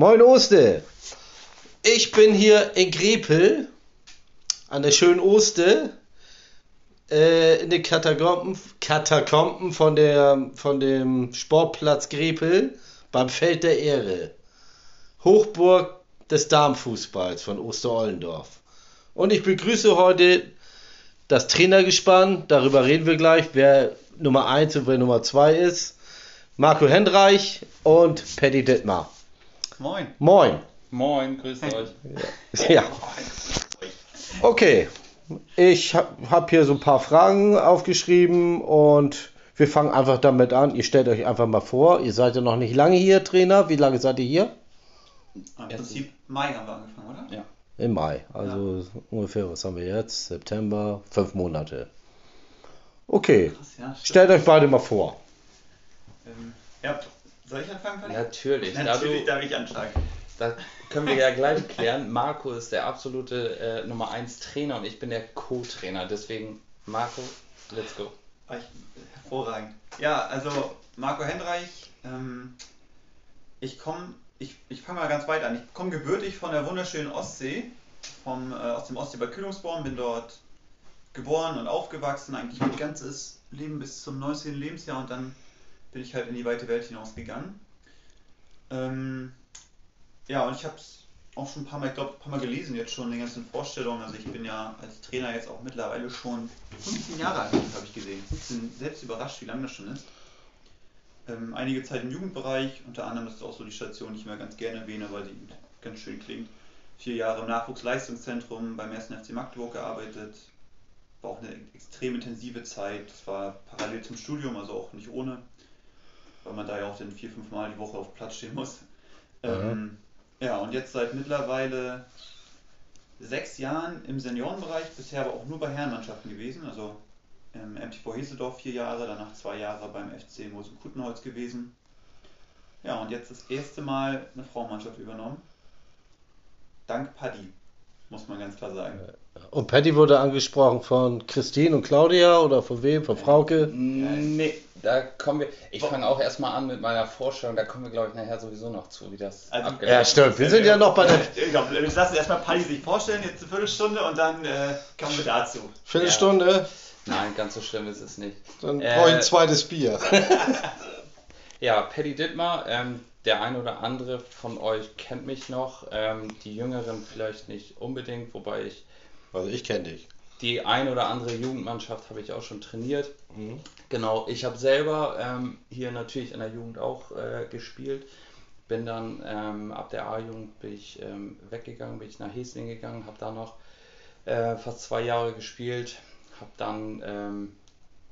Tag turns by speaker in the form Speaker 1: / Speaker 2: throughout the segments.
Speaker 1: Moin Oste. Ich bin hier in Grepel an der schönen Oste äh, in den Katakomben, Katakomben von, der, von dem Sportplatz Grepel beim Feld der Ehre. Hochburg des Darmfußballs von Osterollendorf. Und ich begrüße heute das Trainergespann. Darüber reden wir gleich, wer Nummer 1 und wer Nummer 2 ist. Marco Hendreich und Paddy Dittmar.
Speaker 2: Moin.
Speaker 1: Moin.
Speaker 3: Moin, grüßt euch.
Speaker 1: Ja. Okay. Ich habe hab hier so ein paar Fragen aufgeschrieben und wir fangen einfach damit an. Ihr stellt euch einfach mal vor, ihr seid ja noch nicht lange hier, Trainer. Wie lange seid ihr hier?
Speaker 2: Im Prinzip Mai haben wir angefangen, oder?
Speaker 3: Ja.
Speaker 1: Im Mai. Also ungefähr, was haben wir jetzt? September, fünf Monate. Okay.
Speaker 2: Krass, ja.
Speaker 1: Stellt euch beide mal vor.
Speaker 2: Ähm, ja, soll ich anfangen? Fanny?
Speaker 3: Natürlich. Da,
Speaker 2: Natürlich
Speaker 3: du,
Speaker 2: darf ich anfangen.
Speaker 3: da können wir ja gleich klären. Marco ist der absolute äh, Nummer 1 Trainer und ich bin der Co-Trainer. Deswegen, Marco, let's go.
Speaker 2: Hervorragend. Ja, also Marco Hendreich, ähm, ich komme, ich, ich fange mal ganz weit an. Ich komme gebürtig von der wunderschönen Ostsee, vom, äh, aus dem Ostseebad Kühlungsborn, bin dort geboren und aufgewachsen, eigentlich mein ganzes Leben bis zum 19. Lebensjahr und dann bin ich halt in die weite Welt hinausgegangen. Ähm, ja, und ich habe es auch schon ein paar Mal, glaube, ein paar Mal gelesen jetzt schon in den ganzen Vorstellungen. Also ich bin ja als Trainer jetzt auch mittlerweile schon 15 Jahre alt, habe ich gesehen. Ich bin selbst überrascht, wie lange das schon ist. Ähm, einige Zeit im Jugendbereich, unter anderem ist auch so die Station, die ich immer ganz gerne erwähne, weil die ganz schön klingt. Vier Jahre im Nachwuchsleistungszentrum beim 1. FC Magdeburg gearbeitet. War auch eine extrem intensive Zeit. Das war parallel zum Studium, also auch nicht ohne, weil man da ja auch dann vier, fünf Mal die Woche auf Platz stehen muss. Ähm, ja, und jetzt seit mittlerweile sechs Jahren im Seniorenbereich, bisher aber auch nur bei Herrenmannschaften gewesen. Also im MTV Heseldorf vier Jahre, danach zwei Jahre beim FC Mosen-Kutenholz gewesen. Ja, und jetzt das erste Mal eine Frauenmannschaft übernommen. Dank Paddy, muss man ganz klar sagen.
Speaker 1: Und Patty wurde angesprochen von Christine und Claudia oder von wem? Von Frauke?
Speaker 3: Nee, da kommen wir. Ich fange auch erstmal an mit meiner Vorstellung. Da kommen wir, glaube ich, nachher sowieso noch zu, wie das
Speaker 2: Also-
Speaker 1: Ja, stimmt. Wir sind ja noch bei der
Speaker 2: Ich glaube, wir lassen erstmal Paddy sich vorstellen, jetzt eine Viertelstunde und dann äh, kommen wir dazu.
Speaker 1: Viertelstunde.
Speaker 3: Nein, ganz so schlimm ist es nicht.
Speaker 1: Dann
Speaker 3: Äh,
Speaker 1: brauche ich ein zweites Bier.
Speaker 3: Ja, Paddy Dittmar, ähm, der ein oder andere von euch kennt mich noch, ähm, die Jüngeren vielleicht nicht unbedingt, wobei ich
Speaker 1: Also ich kenne dich.
Speaker 3: Die ein oder andere Jugendmannschaft habe ich auch schon trainiert.
Speaker 1: Mhm.
Speaker 3: Genau, ich habe selber ähm, hier natürlich in der Jugend auch äh, gespielt. Bin dann ähm, ab der A-Jugend bin ich ähm, weggegangen, bin ich nach Hesling gegangen, habe da noch äh, fast zwei Jahre gespielt, habe dann ähm,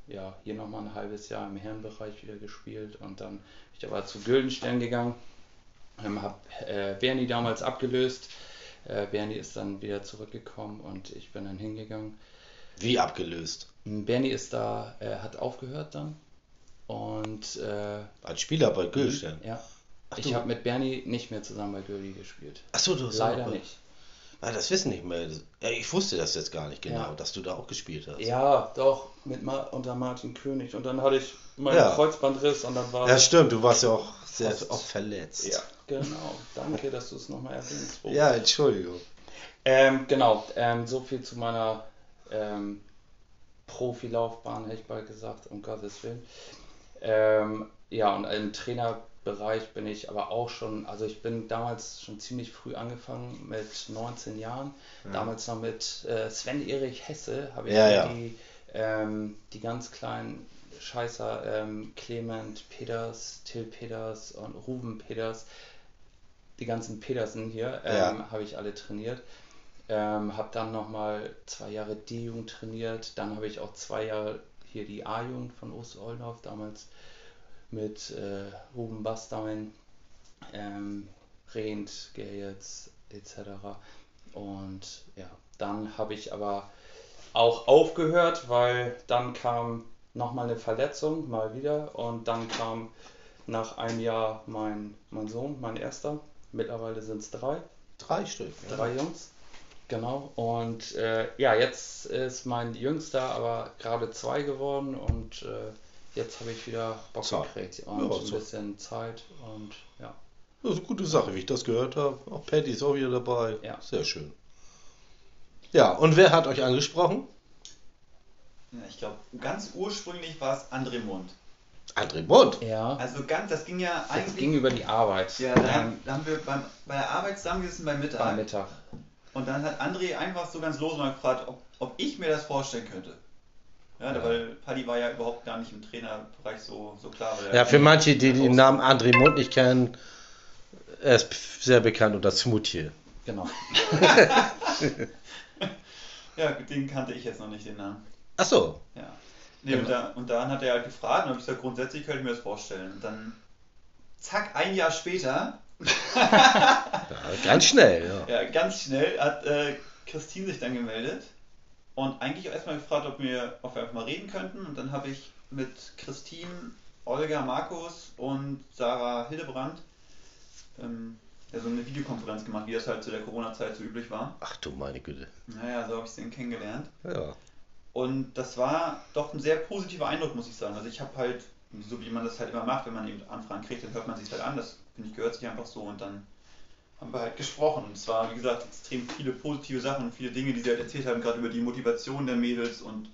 Speaker 3: ja, hier nochmal ein halbes Jahr im Herrenbereich wieder gespielt und dann bin ich aber zu Güldenstern gegangen, ähm, habe äh, Bernie damals abgelöst. Äh, Bernie ist dann wieder zurückgekommen und ich bin dann hingegangen.
Speaker 1: Wie abgelöst?
Speaker 3: Bernie ist da, äh, hat aufgehört dann und äh,
Speaker 1: Als Spieler bei Gülstein.
Speaker 3: ja,
Speaker 1: Ach,
Speaker 3: ich habe mit Bernie nicht mehr zusammen bei Güldi gespielt.
Speaker 1: Achso, du hast
Speaker 3: Leider
Speaker 1: auch-
Speaker 3: nicht.
Speaker 1: Ah, das wissen nicht mehr. Ja, ich wusste das jetzt gar nicht genau,
Speaker 3: Ja.
Speaker 1: dass du da auch gespielt hast.
Speaker 3: Ja, doch, mit Ma unter Martin König und dann hatte ich meinen
Speaker 1: Ja.
Speaker 3: Kreuzbandriss und dann war
Speaker 1: Ja, stimmt, du warst ja auch sehr oft verletzt.
Speaker 3: Ja, genau. Danke, dass du es nochmal erwähnst. Robert.
Speaker 1: Ja, Entschuldigung.
Speaker 3: Ähm, genau, ähm, so viel zu meiner ähm, Profilaufbahn, hätte ich bald gesagt, um Gottes Willen. Ähm, ja, und im Trainerbereich bin ich aber auch schon, also ich bin damals schon ziemlich früh angefangen, mit 19 Jahren. Damals noch mit äh, Sven-Erich Hesse habe ich
Speaker 1: Ja, ja.
Speaker 3: Die, ähm, die ganz kleinen Scheißer, ähm, Clement Peters, Till Peters und Ruben Peters, die ganzen Petersen hier, ähm,
Speaker 1: Ja.
Speaker 3: habe ich alle trainiert. Ähm, habe dann nochmal zwei Jahre D-Jugend trainiert. Dann habe ich auch zwei Jahre hier die A-Jugend von Ost-Oldorf, damals mit äh, Ruben Bastein, ähm, Rehnt, Gerjetz etc. Und ja, dann habe ich aber auch aufgehört, weil dann kam nochmal eine Verletzung, mal wieder. Und dann kam nach einem Jahr mein, mein Sohn, mein erster. Mittlerweile sind es drei.
Speaker 1: Drei Stück. ja.
Speaker 3: Drei Jungs. Genau. Und äh, ja, jetzt ist mein Jüngster aber gerade zwei geworden und äh, jetzt habe ich wieder Bock
Speaker 1: Zeit.
Speaker 3: gekriegt und
Speaker 1: Ja,
Speaker 3: ein
Speaker 1: so.
Speaker 3: bisschen Zeit und ja.
Speaker 1: Das ist eine gute Sache, wie ich das gehört habe. Auch Patty ist auch wieder dabei.
Speaker 3: Ja.
Speaker 1: Sehr schön. Ja, und wer hat euch angesprochen?
Speaker 2: Ja, ich glaube, ganz ursprünglich war es André Mund.
Speaker 1: André Bund.
Speaker 3: Ja,
Speaker 2: Also ganz, das ging ja
Speaker 3: das
Speaker 2: eigentlich.
Speaker 3: ging über die Arbeit.
Speaker 2: ja, da,
Speaker 3: Ähm,
Speaker 2: da haben wir beim, bei der Arbeit zusammengesessen beim Mittag.
Speaker 3: Am Mittag.
Speaker 2: Und dann hat André einfach so ganz los mal gefragt, ob, ob ich mir das vorstellen könnte. Ja,
Speaker 1: Ja.
Speaker 2: weil Paddy war ja überhaupt gar nicht im Trainerbereich so, so klar.
Speaker 1: Ja, für manche, die den Namen André Mund nicht kennen, er ist sehr bekannt unter Smoothie.
Speaker 3: Genau.
Speaker 2: Ja, den kannte ich jetzt noch nicht, den Namen.
Speaker 1: Ach so.
Speaker 2: Ja. Nee, und, da, und dann hat er halt gefragt und habe ich gesagt, grundsätzlich könnte ich mir das vorstellen. Und dann, zack, ein Jahr später,
Speaker 1: Ja, ganz schnell, ja.
Speaker 2: ja, ganz schnell, hat äh, Christine sich dann gemeldet und eigentlich auch erstmal gefragt, ob wir, ob wir einfach mal reden könnten. Und dann habe ich mit Christine, Olga Markus und Sarah Hildebrand ähm, ja, so eine Videokonferenz gemacht, wie das halt zu der Corona-Zeit so üblich war.
Speaker 1: Ach du meine Güte.
Speaker 2: Naja, so habe ich sie dann kennengelernt.
Speaker 1: Ja.
Speaker 2: Und das war doch ein sehr positiver Eindruck, muss ich sagen. Also ich habe halt, so wie man das halt immer macht, wenn man eben Anfragen kriegt, dann hört man sich halt an. Das finde ich gehört sich einfach so und dann haben wir halt gesprochen. Und es war, wie gesagt, extrem viele positive Sachen und viele Dinge, die sie halt erzählt haben, gerade über die Motivation der Mädels und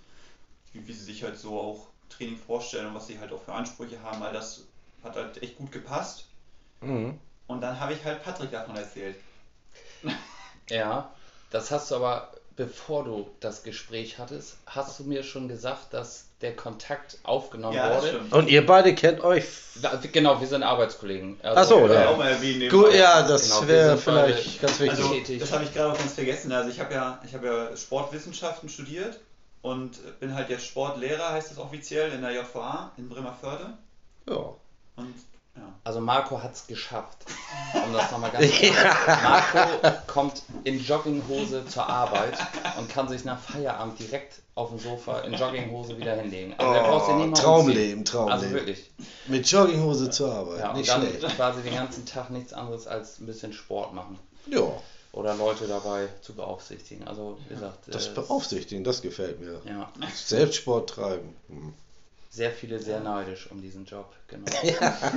Speaker 2: wie, wie sie sich halt so auch Training vorstellen und was sie halt auch für Ansprüche haben. All das hat halt echt gut gepasst.
Speaker 1: Mhm.
Speaker 2: Und dann habe ich halt Patrick davon erzählt.
Speaker 3: Ja, das hast du aber, bevor du das Gespräch hattest, hast du mir schon gesagt, dass der Kontakt aufgenommen
Speaker 2: Ja,
Speaker 3: wurde.
Speaker 2: stimmt.
Speaker 1: Und ihr beide kennt euch.
Speaker 3: Da- Genau, wir sind Arbeitskollegen. Also,
Speaker 1: Ach so, ja.
Speaker 2: auch mal erwähnen.
Speaker 1: Gut, ja, das
Speaker 3: Genau,
Speaker 1: wäre vielleicht ganz wichtig.
Speaker 2: Also,
Speaker 3: tätig.
Speaker 2: das habe ich gerade auch ganz vergessen. Also, ich habe ja, ich habe ja Sportwissenschaften studiert und bin halt jetzt Sportlehrer, heißt das offiziell, in der JVA in Bremerförde.
Speaker 1: ja.
Speaker 2: Und ja.
Speaker 3: Also Marco hat es geschafft. Um das nochmal ganz Marco kommt in Jogginghose zur Arbeit und kann sich nach Feierabend direkt auf dem Sofa in Jogginghose wieder hinlegen. Also er braucht sich nicht mal
Speaker 1: Oh, Traumleben. Traumleben.
Speaker 3: Also wirklich.
Speaker 1: Mit Jogginghose zur Arbeit.
Speaker 3: Ja, und
Speaker 1: nicht
Speaker 3: dann
Speaker 1: schlecht.
Speaker 3: quasi den ganzen Tag nichts anderes als ein bisschen Sport machen.
Speaker 1: Ja,
Speaker 3: Oder Leute dabei zu beaufsichtigen. Also wie gesagt,
Speaker 1: das
Speaker 3: äh,
Speaker 1: Beaufsichtigen, das gefällt mir.
Speaker 3: ja,
Speaker 1: Selbstsport treiben. Hm.
Speaker 3: Sehr viele sehr neidisch um diesen Job. Genau.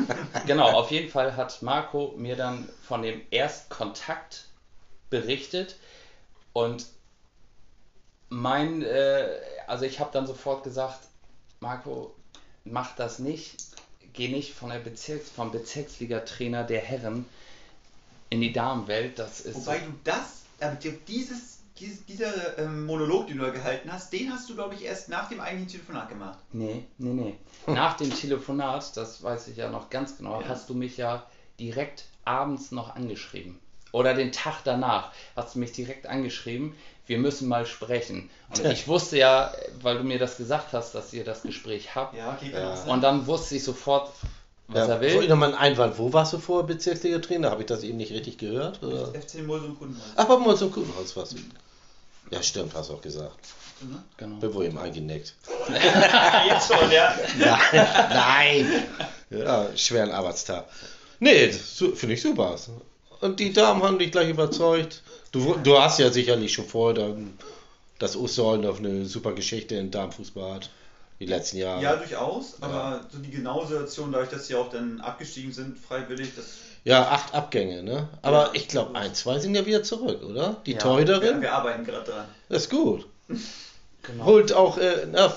Speaker 3: genau, auf jeden Fall hat Marco mir dann von dem Erstkontakt berichtet und mein, äh, also ich habe dann sofort gesagt, Marco, mach das nicht, geh nicht von der Bezirks, vom Bezirksliga-Trainer der Herren in die Damenwelt, das ist
Speaker 2: Wobei
Speaker 3: so,
Speaker 2: du das, aber dir dieses, dieses, dieser ähm, Monolog, den du da gehalten hast, den hast du, glaube ich, erst nach dem eigentlichen Telefonat gemacht.
Speaker 3: Nee, nee, nee. Nach dem Telefonat, das weiß ich ja noch ganz genau,
Speaker 2: Ja.
Speaker 3: hast du mich ja direkt abends noch angeschrieben. Oder den Tag danach hast du mich direkt angeschrieben, wir müssen mal sprechen. Und ich wusste ja, weil du mir das gesagt hast, dass ihr das Gespräch habt.
Speaker 2: Ja, okay, sein.
Speaker 3: Und dann wusste ich sofort, was
Speaker 1: ja,
Speaker 3: er
Speaker 1: Soll ich
Speaker 3: will.
Speaker 1: nochmal einen Einwand? Wo warst du vorher Bezirksliga-Trainer? Habe ich das eben nicht richtig gehört? Oder?
Speaker 2: FC Mulsum Kundenhaus.
Speaker 1: Ach, bei Kuchenhaus warst du. Ja, stimmt, hast du auch gesagt.
Speaker 2: Ne?
Speaker 3: Genau.
Speaker 1: Bin wohl eben eingenickt.
Speaker 2: Jetzt schon, ja.
Speaker 1: Nein! Ja, schweren Arbeitstag. Nee, finde ich super. Und die Damen haben dich gleich überzeugt. Du, du hast ja sicherlich schon vorher dann, dass Osterholdorf eine super Geschichte in Damenfußball hat. Die letzten Jahre.
Speaker 2: Ja, durchaus, aber so die genaue Situation, dadurch, dass sie auch dann abgestiegen sind, freiwillig, das
Speaker 1: Ja, acht Abgänge, ne? Aber
Speaker 2: Ja.
Speaker 1: ich glaube, ein, zwei sind ja wieder zurück, oder? Die
Speaker 3: Ja.
Speaker 2: wir,
Speaker 1: Torhüterin?
Speaker 2: wir arbeiten gerade dran.
Speaker 1: Das ist gut.
Speaker 3: genau.
Speaker 1: Holt auch, äh, na,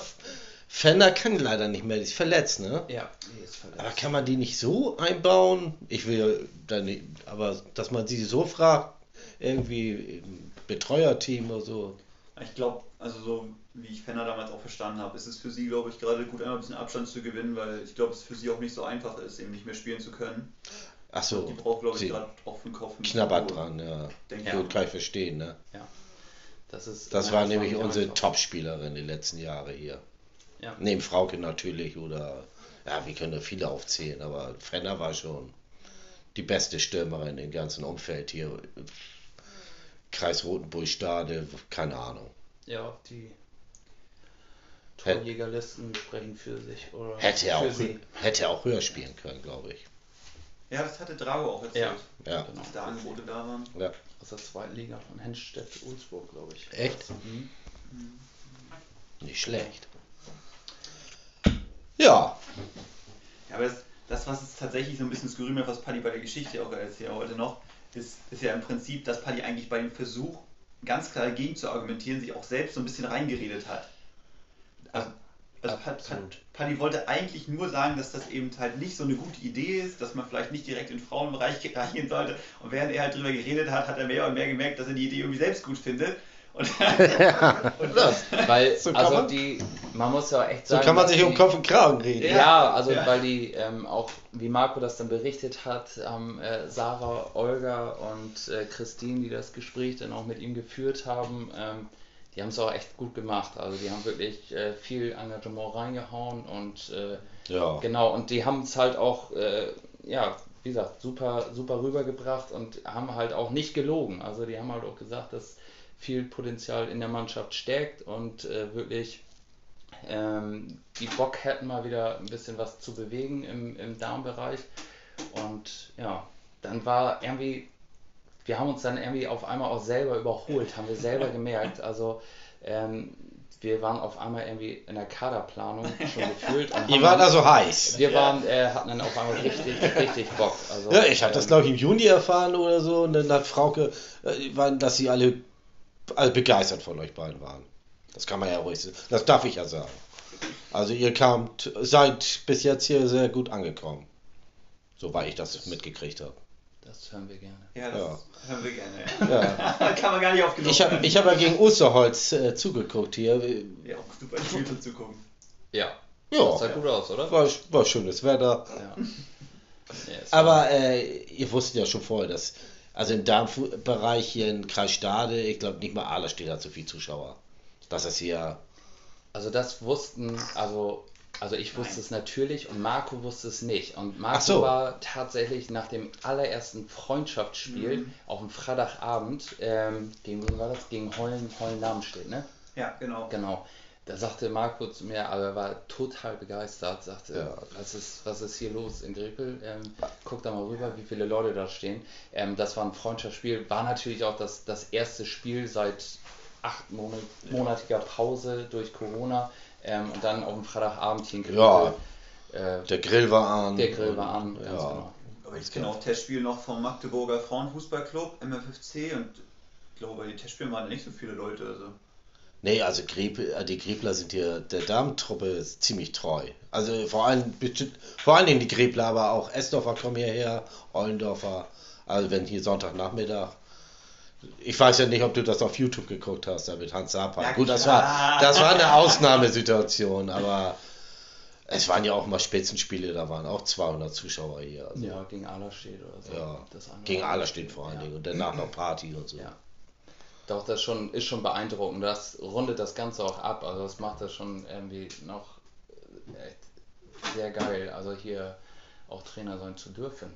Speaker 1: Fender kann leider nicht mehr, die ist verletzt, ne?
Speaker 3: Ja, die ist verletzt.
Speaker 1: Aber kann man die nicht so einbauen? Ich will da nicht, aber dass man sie so fragt, irgendwie im Betreuerteam oder so.
Speaker 2: Ich glaube, also so wie ich Fenner damals auch verstanden habe, ist es für sie, glaube ich, gerade gut, einmal ein bisschen Abstand zu gewinnen, weil ich glaube, es für sie auch nicht so einfach ist, eben nicht mehr spielen zu können.
Speaker 1: Ach so,
Speaker 2: Die braucht, glaube ich, gerade auf den Kopf.
Speaker 1: knabbert dran, ja.
Speaker 2: Denke
Speaker 3: Ja.
Speaker 1: kann ich verstehen, ne?
Speaker 3: Das, ist,
Speaker 1: Das
Speaker 3: ja,
Speaker 1: war nämlich unsere. Topspielerin die letzten Jahre hier.
Speaker 3: Ja.
Speaker 1: Neben Frauke natürlich oder, ja, wir können da viele aufzählen, aber Fenner war schon die beste Stürmerin im ganzen Umfeld hier. Kreis Rotenburg-Stade, keine Ahnung.
Speaker 3: Ja, die Torjägerlisten sprechen für sich. Oder
Speaker 1: Hätte
Speaker 3: für
Speaker 1: auch,
Speaker 3: sie.
Speaker 1: hätte er auch höher spielen können, glaube ich.
Speaker 2: Ja, das hatte Drago auch erzählt,
Speaker 1: Ja,
Speaker 3: Genau.
Speaker 2: dass da Angebote da waren.
Speaker 1: ja.
Speaker 3: Aus der zweiten Liga von Henstedt-Ulzburg, glaube ich.
Speaker 1: Echt?
Speaker 3: Mhm.
Speaker 1: Nicht schlecht. Ja,
Speaker 2: Ja, aber das, das, was es tatsächlich so ein bisschen skurril macht, was Paddy bei der Geschichte auch erzählt heute noch, ist, ist ja im Prinzip, dass Paddy eigentlich bei dem Versuch, ganz klar dagegen zu argumentieren, sich auch selbst so ein bisschen reingeredet hat. Also, also
Speaker 3: Absolut.
Speaker 2: Pad- Paddy wollte eigentlich nur sagen, dass das eben halt nicht so eine gute Idee ist, dass man vielleicht nicht direkt in den Frauenbereich reingehen sollte. Und während er halt drüber geredet hat, hat er mehr und mehr gemerkt, dass er die Idee irgendwie selbst gut findet. Und, und das,
Speaker 3: Weil,
Speaker 1: So kann
Speaker 3: also
Speaker 1: man-
Speaker 3: die, man muss ja echt
Speaker 1: So
Speaker 3: sagen.
Speaker 1: kann man sich um Kopf und Kragen reden.
Speaker 3: Ja,
Speaker 2: Ja,
Speaker 3: also
Speaker 2: ja.
Speaker 3: weil die ähm, auch, wie Marco das dann berichtet hat, haben äh, Sarah, Olga und äh, Christine, die das Gespräch dann auch mit ihm geführt haben, ähm, die haben es auch echt gut gemacht. Also die haben wirklich äh, viel Engagement reingehauen und äh,
Speaker 1: Ja.
Speaker 3: genau, und die haben es halt auch, äh, ja, wie gesagt, super, super rübergebracht und haben halt auch nicht gelogen. Also die haben halt auch gesagt, dass viel Potenzial in der Mannschaft steckt und äh, wirklich ähm, die Bock hätten mal wieder ein bisschen was zu bewegen im, im Darmbereich. Und ja, dann war irgendwie, wir haben uns dann irgendwie auf einmal auch selber überholt, haben wir selber gemerkt. Also ähm, wir waren auf einmal irgendwie in der Kaderplanung schon gefühlt.
Speaker 1: Ihr wart also heiß.
Speaker 3: wir waren, äh, hatten dann auf einmal richtig, richtig Bock. Also,
Speaker 1: Ja, ich habe das
Speaker 3: ähm,
Speaker 1: glaube ich im Juni erfahren oder so und dann hat Frauke, äh, waren, dass sie alle, alle begeistert von euch beiden waren. Das kann man ja ruhig sagen. Das darf ich ja sagen. Also ihr kamt, seid bis jetzt hier sehr gut angekommen. Soweit ich das mitgekriegt habe.
Speaker 3: Das hören wir gerne.
Speaker 2: ja, das
Speaker 1: Ja.
Speaker 2: hören wir gerne.
Speaker 1: Ja.
Speaker 2: Ja. Kann man gar nicht oft genug
Speaker 1: Ich habe hab ja gegen Osterholz äh, zugeguckt hier.
Speaker 2: Ja, auch super Spiel Zugucken.
Speaker 3: Ja,
Speaker 1: Ja,
Speaker 3: sah gut aus, oder?
Speaker 1: war, war schönes Wetter.
Speaker 3: Ja. Ja,
Speaker 1: Aber äh, ihr wusstet ja schon vorher, dass, also im Darmbereich hier in Kreis Stade, ich glaube nicht mal Ahler steht da zu viel Zuschauer. Das ist hier,
Speaker 3: Also das wussten, also, also ich wusste
Speaker 2: Nein.
Speaker 3: es natürlich und Marco wusste es nicht. Und Marco
Speaker 1: so.
Speaker 3: war tatsächlich nach dem allerersten Freundschaftsspiel
Speaker 2: Mhm.
Speaker 3: auf dem Freitagabend, ähm, gegen wen war das? Gegen Hollen, Hollen Namenstedt, ne?
Speaker 2: Ja, genau.
Speaker 3: Genau. Da sagte Marco zu mir, aber er war total begeistert, sagte,
Speaker 1: Ja.
Speaker 3: was, ist, was ist hier los in Grepel? Ähm, guck da mal rüber, wie viele Leute da stehen. Ähm, das war ein Freundschaftsspiel, war natürlich auch das, das erste Spiel seit acht Monat, monatiger Pause durch Corona ähm, und dann auf dem Freitagabend hier in Grepel.
Speaker 1: Ja.
Speaker 3: Äh,
Speaker 1: der Grill war an.
Speaker 3: der Grill war an,
Speaker 1: Ja.
Speaker 3: ganz genau.
Speaker 2: Aber ich kenne auch Testspiel noch vom Magdeburger Frauenfußballclub, MFFC, und ich glaube, bei den Testspielen waren nicht so viele Leute. Also.
Speaker 1: Nee, also äh, die Grepler sind hier, der Damentruppe ist ziemlich treu. Also vor allem, bestimmt- vor allen Dingen die Grepler, aber auch Esdorfer kommen hierher, Ollendorfer. Also wenn hier Sonntagnachmittag. Ich weiß ja nicht, ob du das auf YouTube geguckt hast, da mit Hans Sapan.
Speaker 2: Ja,
Speaker 1: Gut, das war, das war eine Ausnahmesituation, aber es waren ja auch mal Spitzenspiele, da waren auch 200 Zuschauer hier. Also,
Speaker 3: Ja, gegen Allerstedt oder so.
Speaker 1: ja. Gegen steht vor allen
Speaker 3: Ja.
Speaker 1: Dingen und danach noch Party und so.
Speaker 3: Ja. Doch, das schon, ist schon beeindruckend. Das rundet das Ganze auch ab. Also das macht das schon irgendwie noch echt sehr geil. Also hier auch Trainer sein zu dürfen.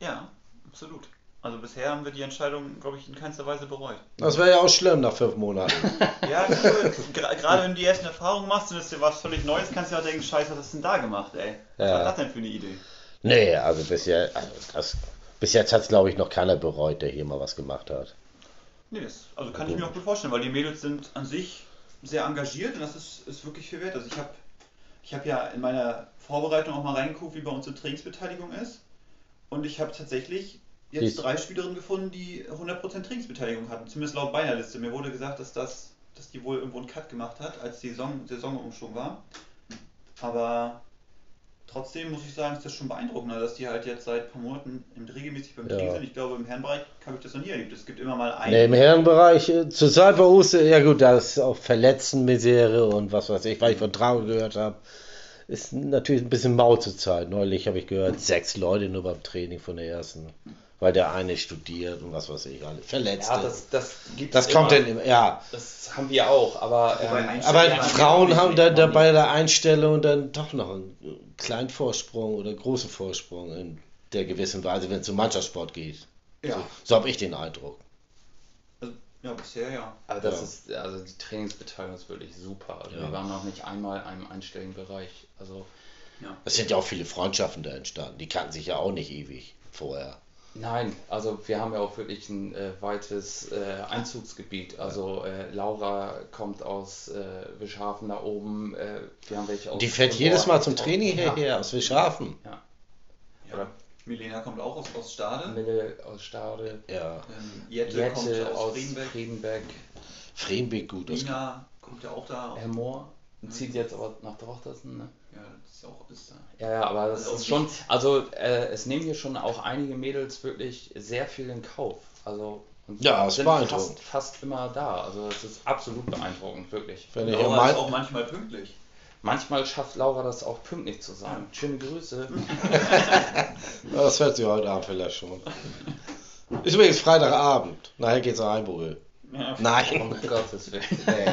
Speaker 2: Ja, absolut. Also bisher haben wir die Entscheidung, glaube ich, in keinster Weise bereut.
Speaker 1: Das wäre ja auch schlimm nach fünf Monaten.
Speaker 2: Ja, cool. Gerade wenn du die ersten Erfahrungen machst und es dir was völlig Neues, kannst du ja auch denken, scheiße, was hast du denn da gemacht, ey? Was
Speaker 1: Ja.
Speaker 2: war das denn für eine Idee?
Speaker 1: Nee, also bisher, also das, bis jetzt hat es glaube ich noch keiner bereut, der hier mal was gemacht hat.
Speaker 2: Nee, das, also kann ich mir auch gut vorstellen, weil die Mädels sind an sich sehr engagiert und das ist, ist wirklich viel wert. Also ich habe ich hab ja in meiner Vorbereitung auch mal reingeguckt, wie bei uns die Trainingsbeteiligung ist. Und ich habe tatsächlich jetzt drei Spielerinnen gefunden, die 100% Trainingsbeteiligung hatten. Zumindest laut meiner Liste. Mir wurde gesagt, dass, das, dass die wohl irgendwo einen Cut gemacht hat, als die Saison, Saisonumschwung war. Aber trotzdem muss ich sagen, ist das schon beeindruckend, ne, dass die halt jetzt seit ein paar Monaten regelmäßig beim
Speaker 1: Ja.
Speaker 2: Training sind. Ich glaube, im Herrenbereich habe ich das noch nie erlebt. Es gibt immer mal einen.
Speaker 1: Nee, im Herrenbereich, äh, zurzeit bei Oste, ja gut, da ist auch Verletztenmisere und was weiß ich, weil ich von Traum gehört habe, ist natürlich ein bisschen mau zurzeit. Neulich habe ich gehört, sechs Leute nur beim Training von der ersten, weil der eine studiert und was weiß ich, alle Verletzte.
Speaker 3: Ja, das, das gibt
Speaker 1: das kommt dann immer, ja.
Speaker 3: Das haben wir auch, aber ähm,
Speaker 1: Aber
Speaker 2: Ja,
Speaker 1: Frauen
Speaker 2: ja,
Speaker 1: haben da,
Speaker 2: ja,
Speaker 1: da
Speaker 2: ja.
Speaker 1: bei der Einstellung dann doch noch einen kleinen Vorsprung oder großen Vorsprung in der gewissen Weise, wenn es um Mannschaftssport geht.
Speaker 2: Ja.
Speaker 1: So, so habe ich den Eindruck.
Speaker 2: Also, ja, bisher ja.
Speaker 3: aber das
Speaker 1: Ja.
Speaker 3: ist, also die Trainingsbeteiligung ist wirklich super. Also
Speaker 1: Ja.
Speaker 3: wir waren noch nicht einmal in einem einstelligen Bereich. Also
Speaker 1: Es sind ja auch viele Freundschaften da entstanden. Die kannten sich ja auch nicht ewig vorher.
Speaker 3: Nein, also wir haben ja auch wirklich ein äh, weites äh, Einzugsgebiet. Also äh, Laura kommt aus äh, Wischhafen da oben. Äh, wir haben welche aus
Speaker 1: Die fährt jedes Mal zum Training
Speaker 3: Ja.
Speaker 1: hierher aus Wischhafen.
Speaker 3: Ja. Oder
Speaker 2: Milena kommt auch aus, aus Stade.
Speaker 3: Mille aus Stade.
Speaker 1: Ja.
Speaker 2: Ähm, Jette, kommt
Speaker 3: Jette
Speaker 2: aus
Speaker 3: aus
Speaker 2: Friedenbeck.
Speaker 3: Friedenbeck.
Speaker 1: Frembeck gut.
Speaker 2: Nina kommt ja auch da.
Speaker 3: Herr Mohr zieht jetzt aber nach Drochtersen, ne?
Speaker 2: Ja, das ist ja auch ist da.
Speaker 3: Ja, ja, aber das
Speaker 2: Also
Speaker 3: ist schon, also äh, es nehmen hier schon auch einige Mädels wirklich sehr viel in Kauf. Also und
Speaker 1: Ja, das ist
Speaker 3: sind fast, fast immer da. Also es ist absolut beeindruckend, wirklich.
Speaker 1: Wenn ich
Speaker 2: Laura
Speaker 1: mein,
Speaker 2: ist auch manchmal pünktlich.
Speaker 3: Manchmal schafft Laura das auch pünktlich zu sein. Schöne Grüße.
Speaker 1: das hört sie heute Abend vielleicht schon. Ist übrigens Freitagabend. Nachher geht's nach Heimburg.
Speaker 2: Ja.
Speaker 1: Nein.
Speaker 3: Um Gottes Willen.
Speaker 1: Nee.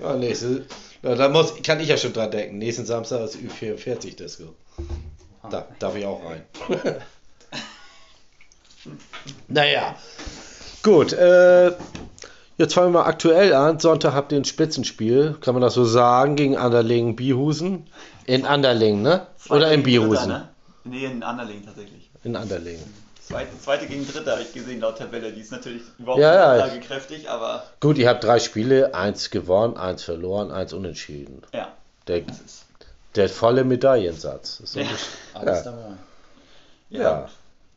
Speaker 1: Ja, nächste, ja, da muss, kann ich ja schon dran denken. Nächsten Samstag ist Ü44 Disco. Da darf ich auch rein. naja, gut. Äh, jetzt fangen wir mal aktuell an. Sonntag habt ihr ein Spitzenspiel, kann man das so sagen, gegen Anderlingen Biehusen. In Anderlingen, ne? Oder in Biehusen.
Speaker 2: ne? Nee, in Anderlingen tatsächlich.
Speaker 1: In Anderlingen.
Speaker 2: Zweite, zweite gegen Dritte habe ich gesehen laut Tabelle. Die ist natürlich überhaupt
Speaker 1: Ja, ja,
Speaker 2: nicht aussagekräftig, aber
Speaker 1: Gut, ihr habt drei Spiele, eins gewonnen, eins verloren, eins unentschieden.
Speaker 2: ja,
Speaker 1: Der, der volle Medaillensatz.
Speaker 2: Ja.
Speaker 3: Alles
Speaker 1: Ja.
Speaker 3: dabei.
Speaker 2: Ja.
Speaker 1: Ja.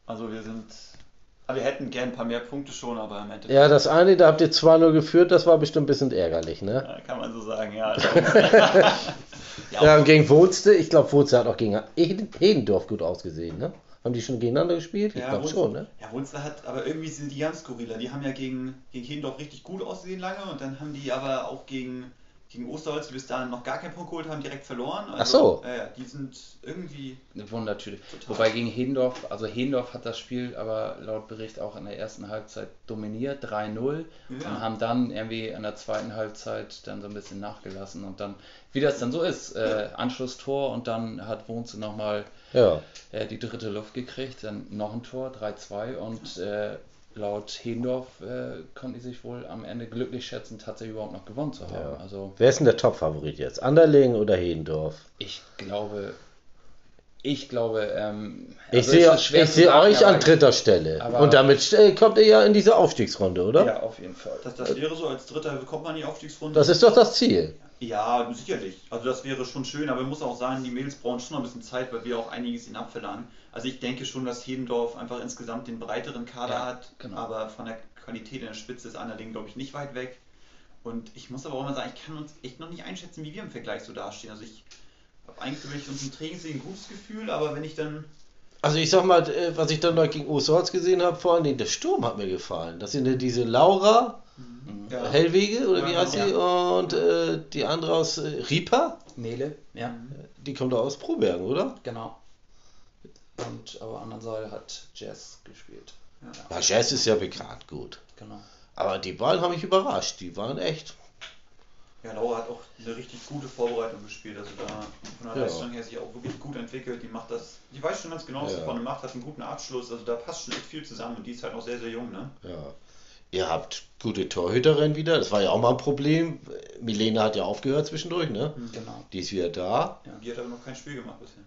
Speaker 2: Also wir sind. Aber wir hätten gern ein paar mehr Punkte schon, aber im Endeffekt
Speaker 1: Ja, das eine, da habt ihr 2-0 geführt, das war bestimmt ein bisschen ärgerlich, ne?
Speaker 2: äh, kann man so sagen, ja.
Speaker 1: Ja, und gegen Wurste, ich glaube, Wurste hat auch gegen Heden- Hedendorf gut ausgesehen, ne? Haben die schon gegeneinander gespielt? Ich
Speaker 2: Ja,
Speaker 1: glaube schon, ne?
Speaker 2: Ja, Wunzler hat, aber irgendwie sind die ganz skurriler. Die haben ja gegen, gegen Hedendorf richtig gut ausgesehen lange und dann haben die aber auch gegen, gegen Osterholz, die bis dahin noch gar keinen Punkt geholt haben, direkt verloren. Also,
Speaker 1: Ach so.
Speaker 2: Ja, ja, die sind irgendwie.
Speaker 3: Eine Wundertüte.
Speaker 2: Total.
Speaker 3: Wobei gegen Hedendorf, also Hedendorf hat das Spiel aber laut Bericht auch in der ersten Halbzeit dominiert, 3-0
Speaker 2: Ja.
Speaker 3: und haben dann irgendwie in der zweiten Halbzeit dann so ein bisschen nachgelassen und dann, wie das dann so ist, äh, Anschlusstor und dann hat Wohnze nochmal
Speaker 1: Ja.
Speaker 3: äh, die dritte Luft gekriegt, dann noch ein Tor, 3-2 und äh, laut Hedendorf äh, konnten die sich wohl am Ende glücklich schätzen, tatsächlich überhaupt noch gewonnen zu haben.
Speaker 1: Ja.
Speaker 3: Also
Speaker 1: Wer ist denn der Top-Favorit jetzt? Anderlingen oder Hedendorf?
Speaker 3: ich glaube, ich glaube, ähm,
Speaker 1: Ich
Speaker 3: also
Speaker 1: ich sehe
Speaker 3: sagen,
Speaker 1: euch an dritter Stelle.
Speaker 3: aber-
Speaker 1: Und damit äh, kommt ihr ja in diese Aufstiegsrunde, oder?
Speaker 3: Ja, auf jeden Fall.
Speaker 2: Das, das wäre so, als Dritter bekommt man die Aufstiegsrunde.
Speaker 1: Das ist doch das Ziel.
Speaker 2: Ja, sicherlich. Also das wäre schon schön, aber man muss auch sagen, die Mädels brauchen schon noch ein bisschen Zeit, weil wir auch einiges ihnen abverlangen. Also ich denke schon, dass Hedendorf einfach insgesamt den breiteren Kader
Speaker 3: Ja,
Speaker 2: hat,
Speaker 3: genau.
Speaker 2: aber von der Qualität in der Spitze ist Anderling, glaube ich, nicht weit weg. Und ich muss aber auch mal sagen, ich kann uns echt noch nicht einschätzen, wie wir im Vergleich so dastehen. Also ich habe eigentlich, wenn ich uns im Training sehe, ein gutes Gefühl, aber wenn ich dann...
Speaker 1: Also ich sag mal, äh, was ich dann noch gegen Osterholz gesehen habe, vor allem der Sturm hat mir gefallen. Das sind ja diese Laura
Speaker 2: Ja,
Speaker 1: Hellwege, oder wie
Speaker 2: Ja,
Speaker 1: heißt sie? Und äh, die andere aus äh, Ripa,
Speaker 3: Nele, ja,
Speaker 1: die kommt doch aus Probergen, oder?
Speaker 3: genau. Und auf der anderen Seite hat Jazz gespielt.
Speaker 1: Ja, Jazz ist ja bekannt gut.
Speaker 3: Genau.
Speaker 1: Aber die beiden haben mich überrascht. Die waren echt.
Speaker 2: Ja, Laura hat auch eine richtig gute Vorbereitung gespielt. Also da von der
Speaker 1: Ja.
Speaker 2: Leistung her sich auch wirklich gut entwickelt. Die macht das, die weiß schon ganz genau, was
Speaker 1: Ja.
Speaker 2: sie vorne macht, hat einen guten Abschluss. Also da passt schon echt viel zusammen und die ist halt noch sehr, sehr jung, ne?
Speaker 1: Ja. Ihr habt gute Torhüterin wieder. Das war ja auch mal ein Problem. Milena hat ja aufgehört zwischendurch, ne?
Speaker 3: Genau.
Speaker 1: Die ist wieder da.
Speaker 2: Die hat aber noch kein Spiel gemacht bisher.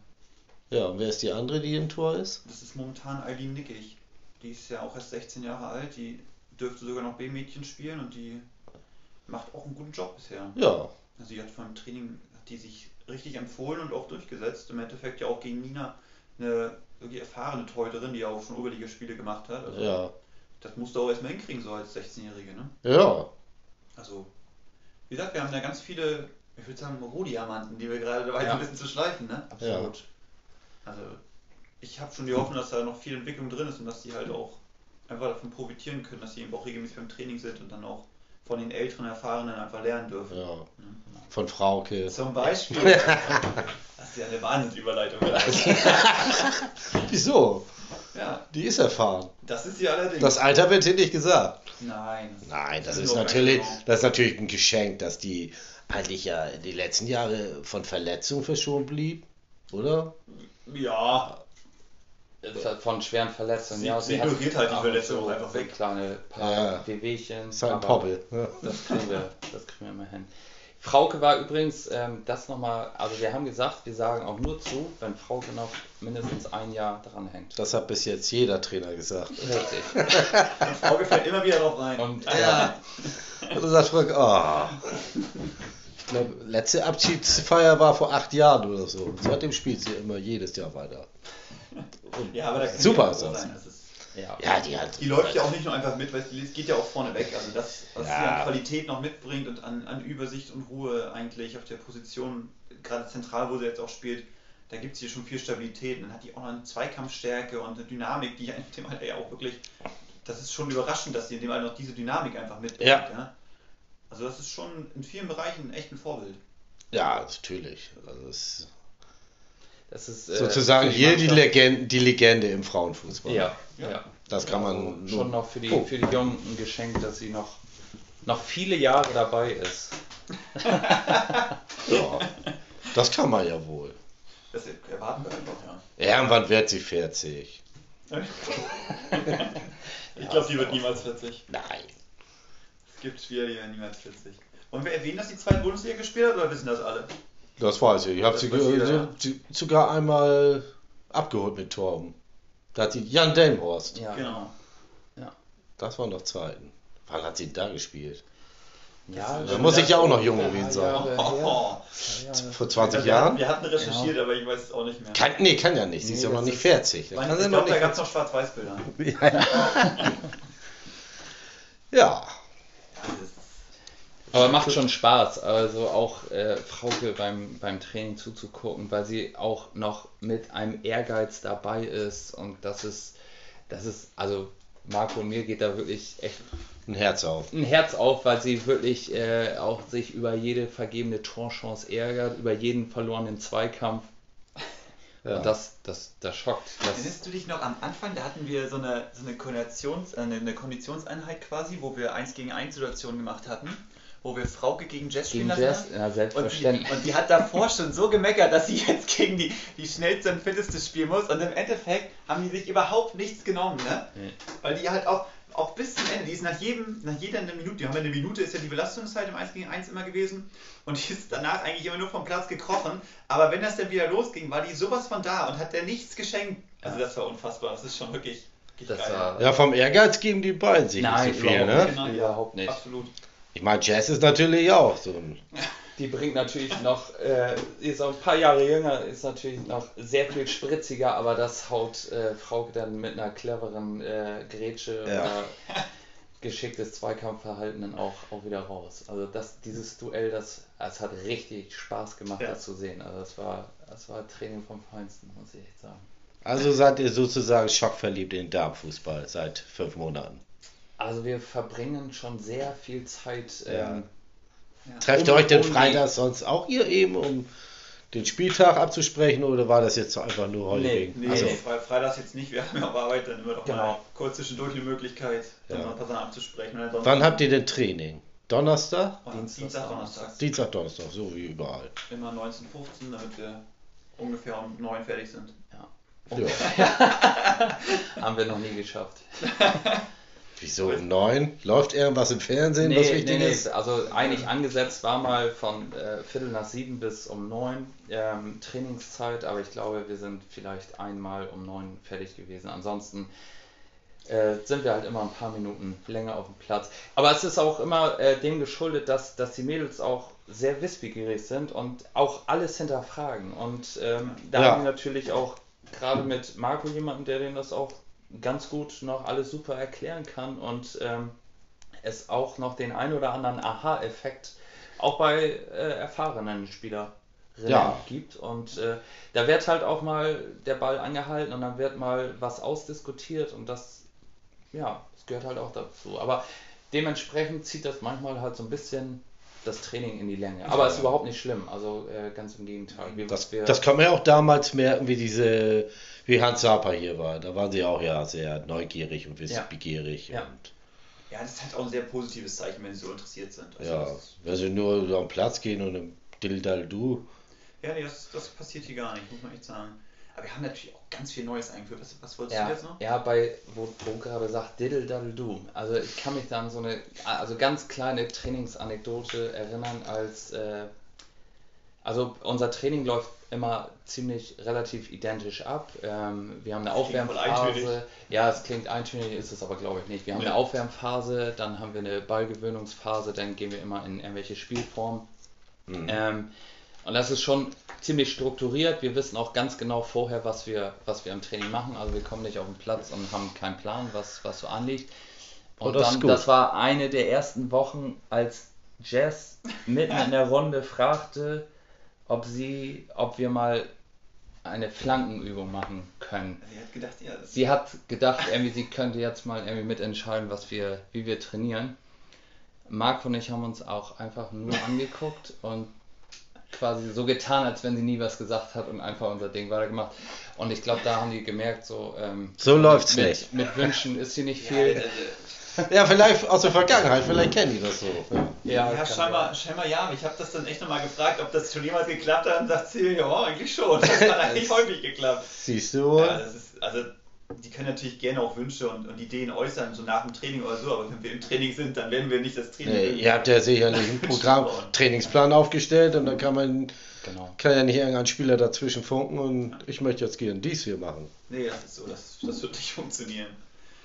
Speaker 1: Ja, und wer ist die andere, die im Tor ist?
Speaker 2: Das ist momentan Eileen Nickig. Die ist ja auch erst 16 Jahre alt, die dürfte sogar noch B-Mädchen spielen und die macht auch einen guten Job bisher.
Speaker 1: Ja.
Speaker 2: Also die hat vom Training, hat die sich richtig empfohlen und auch durchgesetzt. Im Endeffekt ja auch gegen Nina eine wirklich erfahrene Torhüterin, die ja auch schon Oberligaspiele gemacht hat. Also
Speaker 1: Ja.
Speaker 2: Das musst du auch erstmal hinkriegen, so als 16-Jährige, ne?
Speaker 1: Ja.
Speaker 2: Also, wie gesagt, wir haben da ganz viele, ich würde sagen, Rohdiamanten, die wir gerade dabei sind,
Speaker 3: Ja.
Speaker 2: ein bisschen zu schleifen, ne?
Speaker 3: Absolut.
Speaker 2: Also, ich habe schon die Hoffnung, dass da noch viel Entwicklung drin ist und dass die halt auch einfach davon profitieren können, dass sie eben auch regelmäßig beim Training sind und dann auch von den älteren Erfahrenen einfach lernen dürfen.
Speaker 1: Ja. Von Frauke.
Speaker 2: Zum Beispiel. das ist ja eine Wahnsinnsüberleitung.
Speaker 1: Wieso?
Speaker 2: Ja,
Speaker 1: Die ist erfahren.
Speaker 2: das ist sie allerdings.
Speaker 1: Das Alter wird hier nicht gesagt.
Speaker 2: Nein.
Speaker 1: Nein, das ist natürlich, das ist natürlich ein Geschenk, dass die eigentlich ja die letzten Jahre von Verletzungen verschont blieb, oder?
Speaker 2: Ja,
Speaker 3: hat Von schweren Verletzungen.
Speaker 2: Sie-
Speaker 3: ja,
Speaker 2: sie
Speaker 3: hat
Speaker 2: ignoriert halt die
Speaker 3: ab und
Speaker 2: Verletzung
Speaker 3: zu
Speaker 2: einfach weg.
Speaker 3: Kleine paar
Speaker 1: Ja.
Speaker 3: Wehwehchen.
Speaker 1: Ist halt ein Poppel. Ja.
Speaker 3: Das kriegen wir, das kriegen wir immer hin. Frauke war übrigens, ähm, das nochmal, also wir haben gesagt, wir sagen auch nur zu, wenn Frauke noch mindestens ein Jahr dran hängt.
Speaker 1: Das hat bis jetzt jeder Trainer gesagt.
Speaker 3: Richtig.
Speaker 2: und Frau gefällt immer wieder drauf rein.
Speaker 3: Und
Speaker 1: Ja. Und dann sagt Frank, ah. Ich glaube, letzte Abschiedsfeier war vor acht Jahren oder so. Seitdem spielt sie immer jedes Jahr weiter.
Speaker 3: drin.
Speaker 2: Ja, aber da kann
Speaker 1: Super
Speaker 2: so
Speaker 1: sonst.
Speaker 2: sein. Ist,
Speaker 3: Ja,
Speaker 1: Ja, die hat.
Speaker 2: die läuft ja auch nicht nur einfach mit, weil es geht ja auch vorne weg. Also das, was
Speaker 1: Ja.
Speaker 2: sie an Qualität noch mitbringt und an, an Übersicht und Ruhe eigentlich auf der Position, gerade zentral, wo sie jetzt auch spielt, da gibt es hier schon viel Stabilität. Und dann hat die auch noch eine Zweikampfstärke und eine Dynamik, die ja in dem Alter ja auch wirklich, das ist schon überraschend, dass sie in dem Alter noch diese Dynamik einfach mitbringt.
Speaker 1: Ja.
Speaker 2: Also das ist schon in vielen Bereichen echt ein Vorbild.
Speaker 1: Ja, natürlich. Also es
Speaker 3: das ist äh,
Speaker 1: sozusagen hier die Legende, die Legende im Frauenfußball.
Speaker 3: Ja,
Speaker 2: Ja.
Speaker 3: ja.
Speaker 1: Das kann man
Speaker 3: Also schon noch für die,
Speaker 1: Oh.
Speaker 3: für die Jungen ein Geschenk, dass sie noch, noch viele Jahre dabei ist.
Speaker 1: Ja, das kann man ja wohl.
Speaker 2: Das erwarten wir einfach, ja.
Speaker 1: Irgendwann wird sie 40.
Speaker 2: Ich glaube, die wird niemals 40.
Speaker 1: Nein.
Speaker 2: Es gibt Spieler, die werden niemals 40. Und wir erwähnen, dass die zweite Bundesliga gespielt hat oder wissen das alle?
Speaker 1: Das weiß ich. Ich habe sie
Speaker 2: ja.
Speaker 1: sie- sogar einmal abgeholt mit Torben. Da hat sie Jan Delmhorst.
Speaker 3: Ja,
Speaker 2: Genau.
Speaker 1: Das waren noch Zeiten. Wann hat sie da gespielt?
Speaker 3: Ja,
Speaker 1: Da muss ich ja auch noch jung gewesen sein.
Speaker 2: Oh,
Speaker 3: Ja,
Speaker 1: Vor 20
Speaker 2: wir,
Speaker 1: Jahren?
Speaker 2: Wir hatten recherchiert, aber ich weiß es auch nicht mehr.
Speaker 1: Kann, nee, kann ja nicht. Sie ist
Speaker 3: Nee,
Speaker 1: ja noch nicht
Speaker 3: ist-
Speaker 1: 40. Da
Speaker 2: Weil
Speaker 1: kann
Speaker 2: ich glaube, da gab es noch Schwarz-Weiß-Bilder.
Speaker 1: Ja.
Speaker 2: Das ist-
Speaker 3: Aber macht schon Spaß, also auch äh, Frauke beim, beim Training zuzugucken, weil sie auch noch mit einem Ehrgeiz dabei ist und das ist, das ist, also Marco und mir geht da wirklich echt
Speaker 1: Ein Herz auf.
Speaker 3: ein Herz auf, weil sie wirklich äh, auch sich über jede vergebene Torchance ärgert, über jeden verlorenen Zweikampf.
Speaker 1: Ja.
Speaker 3: Und das, das, das schockt. Das,
Speaker 2: Erinnerst du dich noch am Anfang, da hatten wir so eine, so eine, äh, eine, eine Konditionseinheit quasi, wo wir 1 gegen 1 Situationen gemacht hatten, wo wir Frauke gegen Jess spielen
Speaker 3: gegen
Speaker 2: lassen
Speaker 3: Jazz,
Speaker 2: haben.
Speaker 3: ja,
Speaker 2: Und die,
Speaker 3: selbstverständlich.
Speaker 2: und die hat davor schon so gemeckert, dass sie jetzt gegen die, die schnellste und fitteste spielen muss. Und im Endeffekt haben die sich überhaupt nichts genommen, ne?
Speaker 3: Nee.
Speaker 2: Weil die halt auch, auch bis zum Ende, die ist nach jedem, nach jeder eine Minute, die haben ja eine Minute, ist ja die Belastungszeit im 1 gegen 1 immer gewesen. Und die ist danach eigentlich immer nur vom Platz gekrochen. Aber wenn das dann wieder losging, war die sowas von da und hat der nichts geschenkt. Also das war unfassbar, das ist schon wirklich, wirklich
Speaker 3: Das
Speaker 2: geil.
Speaker 3: war,
Speaker 1: Ja, vom Ehrgeiz geben die beiden sich
Speaker 3: Nein,
Speaker 1: nicht so viel, ne?
Speaker 2: Genau,
Speaker 3: Überhaupt nicht.
Speaker 2: Absolut.
Speaker 1: Ich meine, Jazz ist natürlich auch so ein.
Speaker 3: Die bringt natürlich noch, äh, ist auch ein paar Jahre jünger, ist natürlich noch sehr viel spritziger, aber das haut äh, Frauke dann mit einer cleveren äh, Grätsche
Speaker 1: Ja.
Speaker 3: oder geschicktes Zweikampfverhalten dann auch, auch wieder raus. Also das, dieses Duell, das, das hat richtig Spaß gemacht,
Speaker 2: Ja.
Speaker 3: das zu sehen. Also das war, das war Training vom Feinsten, muss ich echt sagen.
Speaker 1: Also seid ihr sozusagen schockverliebt in den Darmfußball seit fünf Monaten.
Speaker 3: Also wir verbringen schon sehr viel Zeit.
Speaker 1: Ja.
Speaker 3: Ähm,
Speaker 1: Trefft
Speaker 3: Um-
Speaker 1: ihr euch denn
Speaker 3: um
Speaker 1: freitags sonst auch hier eben, um den Spieltag abzusprechen oder war das jetzt so einfach nur heute
Speaker 3: Nee?
Speaker 2: Nee,
Speaker 1: Also,
Speaker 2: Fre- Freitags jetzt nicht, wir haben ja auf Arbeit dann immer noch mal
Speaker 3: Genau.
Speaker 2: kurz zwischendurch die Möglichkeit, dann
Speaker 1: Ja.
Speaker 2: mal ein paar Sachen abzusprechen.
Speaker 1: Wann habt ihr denn Training? Donnerstag?
Speaker 2: Und
Speaker 3: Dienstag,
Speaker 2: Dienstag,
Speaker 3: Donnerstag.
Speaker 1: Dienstag, Donnerstag, so wie überall.
Speaker 2: Immer 19.15 damit wir ungefähr um 9 fertig sind.
Speaker 1: Ja.
Speaker 3: haben wir noch nie geschafft.
Speaker 1: Wieso um neun? Läuft irgendwas im Fernsehen, was
Speaker 3: Nee,
Speaker 1: wichtig
Speaker 3: nee, nee,
Speaker 1: ist?
Speaker 3: also eigentlich angesetzt war mal von äh, Viertel nach sieben bis um neun ähm, Trainingszeit, aber ich glaube, wir sind vielleicht einmal um neun fertig gewesen. Ansonsten äh, sind wir halt immer ein paar Minuten länger auf dem Platz. Aber es ist auch immer äh, dem geschuldet, dass, dass die Mädels auch sehr wissbegierig sind und auch alles hinterfragen. Und ähm, da
Speaker 1: Ja.
Speaker 3: haben wir natürlich auch gerade mit Marco jemanden, der denen das auch ganz gut noch alles super erklären kann und ähm, es auch noch den ein oder anderen Aha-Effekt auch bei äh, erfahrenen Spielerinnen
Speaker 1: Ja.
Speaker 3: gibt. Und äh, da wird halt auch mal der Ball angehalten und dann wird mal was ausdiskutiert und das, ja, das gehört halt auch dazu. Aber dementsprechend zieht das manchmal halt so ein bisschen das Training in die Länge. Aber
Speaker 1: Ja.
Speaker 3: ist überhaupt nicht schlimm. Also äh, ganz im Gegenteil. Wir,
Speaker 1: Das,
Speaker 3: wir,
Speaker 1: das kann man ja auch damals merken, wie diese, wie Hans Saper hier war. Da waren sie auch ja sehr neugierig und wissbegierig.
Speaker 3: Ja.
Speaker 1: Und,
Speaker 2: Ja, das ist halt auch ein sehr positives Zeichen, wenn sie so interessiert sind. Also
Speaker 1: ja, wenn sie nur so am Platz gehen und im Dildal du.
Speaker 2: ja das, das passiert hier gar nicht, muss man echt sagen. Aber wir haben natürlich auch ganz viel Neues eingeführt. Was, was wolltest du
Speaker 3: Ja,
Speaker 2: jetzt noch?
Speaker 3: ja, bei, wo wo gerade sagt, diddle daddle do. Also ich kann mich da an so eine, also ganz kleine Trainingsanekdote erinnern, als, äh, also unser Training läuft immer ziemlich relativ identisch ab. Ähm, wir haben eine. Aufwärmphase. Ja, es klingt eintönig, ist es aber glaube ich nicht. Wir haben
Speaker 2: Nee.
Speaker 3: eine Aufwärmphase, dann haben wir eine Ballgewöhnungsphase, dann gehen wir immer in irgendwelche Spielformen.
Speaker 1: Hm.
Speaker 3: Ähm, Und das ist schon ziemlich strukturiert. Wir wissen auch ganz genau vorher, was wir, was wir im Training machen. Also wir kommen nicht auf den Platz und haben keinen Plan, was, was so anliegt. Und
Speaker 1: Oh, das
Speaker 3: dann, das war eine der ersten Wochen, als Jess mitten in der Runde fragte, ob sie, ob wir mal eine Flankenübung machen können.
Speaker 2: Sie hat gedacht, ja,
Speaker 3: Sie hat gedacht, irgendwie, sie könnte jetzt mal irgendwie mitentscheiden, was wir, wie wir trainieren. Marc und ich haben uns auch einfach nur angeguckt und quasi so getan, als wenn sie nie was gesagt hat und einfach unser Ding weitergemacht. Und ich glaube, da haben die gemerkt, so ähm,
Speaker 1: So läuft's
Speaker 3: mit,
Speaker 1: nicht.
Speaker 3: mit Wünschen ist sie nicht
Speaker 2: ja,
Speaker 3: viel.
Speaker 2: also,
Speaker 1: Ja, vielleicht aus der Vergangenheit, vielleicht kennen die das so.
Speaker 3: Ja,
Speaker 2: ja, scheinbar, scheinbar ja. Ich habe das dann echt nochmal gefragt, ob das schon jemals geklappt hat und sagt sie, ja, eigentlich schon. Das hat eigentlich häufig geklappt.
Speaker 1: Siehst du?
Speaker 2: Ja, das ist, also, die können natürlich gerne auch Wünsche und, und Ideen äußern, so nach dem Training oder so, aber wenn wir im Training sind, dann werden wir nicht das Training.
Speaker 1: Nee, ihr habt ja sicherlich ein Programm, Trainingsplan aufgestellt und dann kann man
Speaker 3: Genau.
Speaker 1: kann ja nicht irgendein Spieler dazwischen funken und ich möchte jetzt gerne dies hier machen.
Speaker 2: Nee, das ist so, das, das wird nicht funktionieren.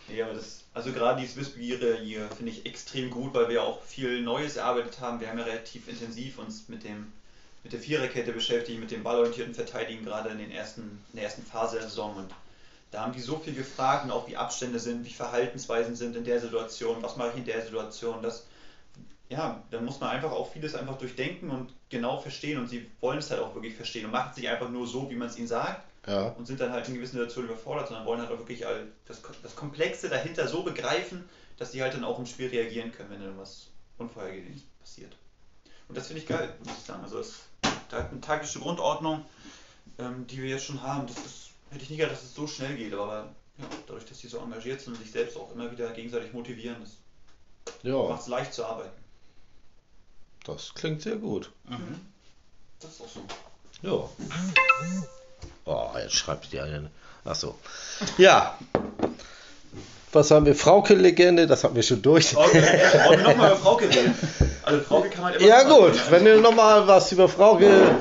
Speaker 2: Aber das, also gerade dieses Wissbegierde hier finde ich extrem gut, weil wir ja auch viel Neues erarbeitet haben. Wir haben ja relativ intensiv uns mit dem mit der Viererkette beschäftigt, mit dem ballorientierten Verteidigen, gerade in, den ersten, in der ersten Phase der Saison. Und da haben die so viel gefragt und auch wie Abstände sind, wie Verhaltensweisen sind in der Situation, was mache ich in der Situation, das ja, da muss man einfach auch vieles einfach durchdenken und genau verstehen und sie wollen es halt auch wirklich verstehen und machen es nicht einfach nur so, wie man es ihnen sagt,
Speaker 1: Ja.
Speaker 2: und sind dann halt in gewissen Situationen überfordert, sondern wollen halt auch wirklich all das, das Komplexe dahinter so begreifen, dass sie halt dann auch im Spiel reagieren können, wenn irgendwas Unvorhergesehenes passiert. Und das finde ich geil, muss ich sagen. Also das, da hat eine taktische Grundordnung, ähm, die wir jetzt schon haben, das ist, hätte ich nie gedacht, dass es so schnell geht, aber ja, dadurch, dass sie so engagiert sind und sich selbst auch immer wieder gegenseitig motivieren, das
Speaker 1: Ja,
Speaker 2: macht es leicht zu arbeiten.
Speaker 1: das klingt sehr gut.
Speaker 2: Das ist auch so.
Speaker 1: Ja. Oh, jetzt schreibt die eine. Ach so. Ja. Was haben wir? Frauke-Legende, das hatten wir schon durch.
Speaker 2: Okay, wollen wir nochmal über Frauke reden? Also Frauke kann man immer
Speaker 1: Ja
Speaker 2: noch mal
Speaker 1: gut,
Speaker 2: reden,
Speaker 1: wenn du nochmal was über Frauke...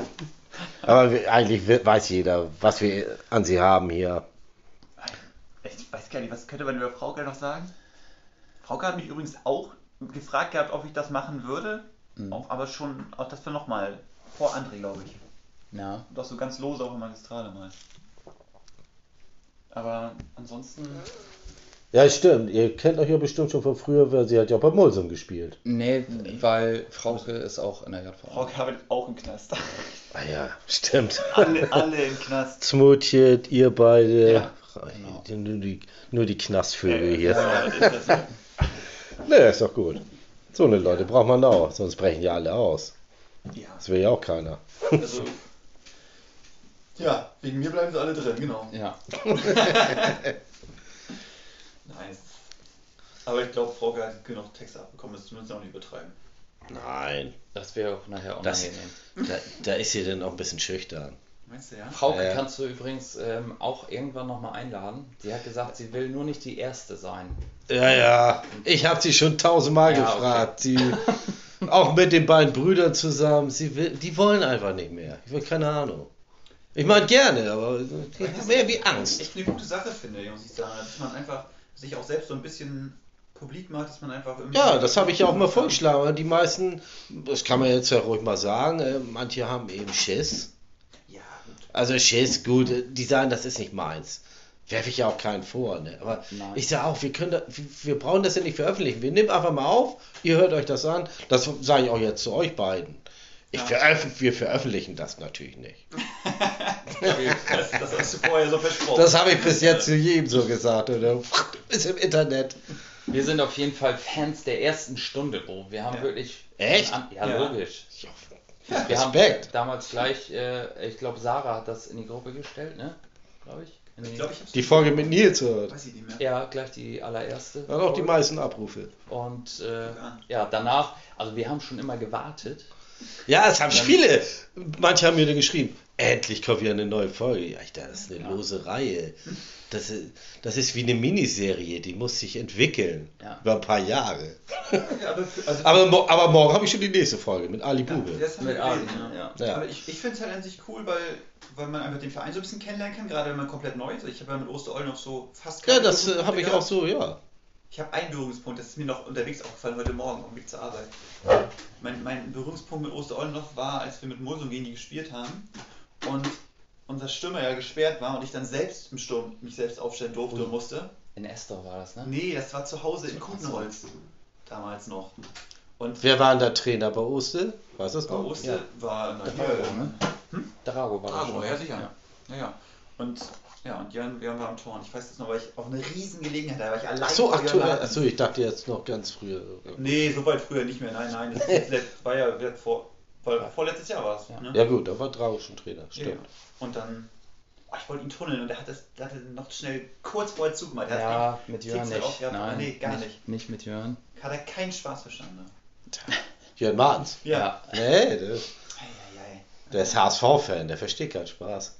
Speaker 1: Aber eigentlich we- weiß jeder, was wir an sie haben hier.
Speaker 2: Ich weiß gar nicht, was könnte man über Frauke noch sagen? Frauke hat mich übrigens auch gefragt gehabt, ob ich das machen würde. Auch, aber schon, auch das war nochmal vor André, glaube ich.
Speaker 3: Ja.
Speaker 2: Doch so ganz lose auch im Magistrale mal. Aber ansonsten.
Speaker 1: Ja, stimmt. Ihr kennt euch ja bestimmt schon von früher, weil sie hat ja auch bei Mulsum gespielt.
Speaker 3: Nee, weil Frauke ist auch in der JVA.
Speaker 2: Frauke arbeitet auch im Knast.
Speaker 1: Ah ja, stimmt.
Speaker 2: alle, alle im Knast.
Speaker 1: Smutje, ihr beide.
Speaker 3: Ja, genau.
Speaker 1: nur, die, nur die Knastvögel hier.
Speaker 2: Ja, das ist das.
Speaker 1: Ne, ist doch gut. So eine Leute braucht man auch, sonst brechen ja alle aus.
Speaker 2: ja.
Speaker 1: Das will ja auch keiner.
Speaker 2: Also, ja, wegen mir bleiben sie alle drin, genau.
Speaker 3: Ja.
Speaker 2: Nice. Aber ich glaube, Frauke hat genug Texte abbekommen, das zumindest auch nicht übertreiben.
Speaker 1: Nein,
Speaker 3: Das wäre auch nachher
Speaker 1: Das-
Speaker 3: unangenehm.
Speaker 1: da, da ist sie dann auch ein bisschen schüchtern.
Speaker 2: Meinst du, ja?
Speaker 3: Frauke
Speaker 1: Ja.
Speaker 3: kannst du übrigens ähm, auch irgendwann nochmal einladen. Sie hat gesagt, sie will nur nicht die Erste sein.
Speaker 1: Ja, ja, ich habe sie schon tausendmal
Speaker 3: Ja,
Speaker 1: gefragt. Sie, auch mit den beiden Brüdern zusammen, sie will, die wollen einfach nicht mehr. Ich will keine Ahnung. Ich meine gerne, aber die haben mehr wie Angst.
Speaker 2: echt eine gute Sache finde, muss ich sagen. Dass man einfach sich auch selbst so ein bisschen publik macht, dass man einfach irgendwie.
Speaker 1: Ja, das habe ich ja auch mal vorgeschlagen. Die meisten, das kann man jetzt ja ruhig mal sagen, äh, manche haben eben Schiss.
Speaker 2: Ja, gut.
Speaker 1: Also Schiss, gut, die sagen, das ist nicht meins. Werfe ich ja auch keinen vor. Ne? Aber
Speaker 3: Nein.
Speaker 1: ich sage auch, wir, können da, wir brauchen das ja nicht veröffentlichen. Wir nehmen einfach mal auf, ihr hört euch das an. Das sage ich auch jetzt zu euch beiden. Ich
Speaker 2: Ja.
Speaker 1: veröf wir veröffentlichen das natürlich nicht.
Speaker 2: Das, das hast du vorher so versprochen.
Speaker 1: Das habe ich bis jetzt zu jedem so gesagt. Oder? Ist im Internet.
Speaker 3: Wir sind auf jeden Fall Fans der ersten Stunde, Bro. Wir haben
Speaker 2: Ja.
Speaker 3: wirklich.
Speaker 1: Echt?
Speaker 3: An, ja,
Speaker 2: Ja.
Speaker 3: logisch.
Speaker 1: Ja,
Speaker 3: Wir haben
Speaker 1: Respekt.
Speaker 3: damals gleich, äh, ich glaube, Sarah hat das in die Gruppe gestellt, ne? Glaube ich.
Speaker 2: Ich glaube, ich
Speaker 1: Die Folge mit Nils hört.
Speaker 2: Weiß ich nicht mehr.
Speaker 3: Ja, gleich die allererste.
Speaker 1: Hat auch die meisten Abrufe.
Speaker 3: Und äh,
Speaker 2: Ja.
Speaker 3: ja, danach, also wir haben schon immer gewartet.
Speaker 1: Ja, es haben viele. Manche haben mir dann geschrieben, endlich kommt wieder eine neue Folge. Ja, ich dachte, das ist eine
Speaker 3: Ja.
Speaker 1: lose Reihe. Das ist, das ist wie eine Miniserie, die muss sich entwickeln.
Speaker 3: Ja.
Speaker 1: Über ein paar Jahre.
Speaker 2: Ja, aber, also,
Speaker 1: Aber, aber morgen habe ich schon die nächste Folge mit Ali
Speaker 2: ja,
Speaker 1: Bube.
Speaker 3: Mit Ali,
Speaker 2: ja.
Speaker 1: Ja.
Speaker 2: Aber ich, ich finde es halt an sich cool, weil, weil man einfach den Verein so ein bisschen kennenlernen kann, gerade wenn man komplett neu ist. Ich habe ja mit Osterol noch so fast
Speaker 1: Ja,
Speaker 2: keine
Speaker 1: das äh, habe ich auch so, ja.
Speaker 2: Ich habe einen Berührungspunkt, das ist mir noch unterwegs aufgefallen heute Morgen auf dem Weg zur Arbeit. Mein, mein Berührungspunkt mit Osterollendorf war, als wir mit Mulsum gegen die gespielt haben und unser Stürmer ja gesperrt war und ich dann selbst im Sturm mich selbst aufstellen durfte und musste.
Speaker 3: In Estor war das, ne?
Speaker 2: Nee, das war zu Hause in Kutenholz. Damals noch. Und
Speaker 1: Wer war denn der Trainer bei Oste? Weißt du das
Speaker 2: bei
Speaker 1: noch?
Speaker 2: Oste
Speaker 3: Ja.
Speaker 2: war
Speaker 3: Drago, ne? Drago war das.
Speaker 2: Drago, ja sicher. Ja. ja. Und ja, und Jörn, Jörn war am Tor. Und ich weiß das noch, weil ich auf eine riesen Gelegenheit, da war ich allein.
Speaker 1: Ach so,
Speaker 2: vor
Speaker 1: aktuell. Achso, ich dachte jetzt noch ganz früher.
Speaker 2: Nee, so weit früher nicht mehr. Nein, nein. Das ist jetzt, war ja vor, war, vorletztes Jahr war es.
Speaker 3: Ja.
Speaker 2: Ne?
Speaker 1: Ja gut, da war Drago schon Trainer,
Speaker 2: Ja.
Speaker 1: stimmt.
Speaker 2: Und dann, oh, ich wollte ihn tunneln und er hat das, der hatte noch schnell kurz vorher zugemacht. Er hat
Speaker 3: Ja, mit Jörn nicht.
Speaker 2: auch gehabt.
Speaker 3: Nein,
Speaker 2: Nee, gar
Speaker 3: nicht. Nicht mit Jörn.
Speaker 2: hat er keinen Spaß verstanden.
Speaker 1: Jörn Martens.
Speaker 2: Ja.
Speaker 1: Nee, der,
Speaker 2: Eieiei.
Speaker 1: Der ist HSV-Fan, der versteht keinen Spaß.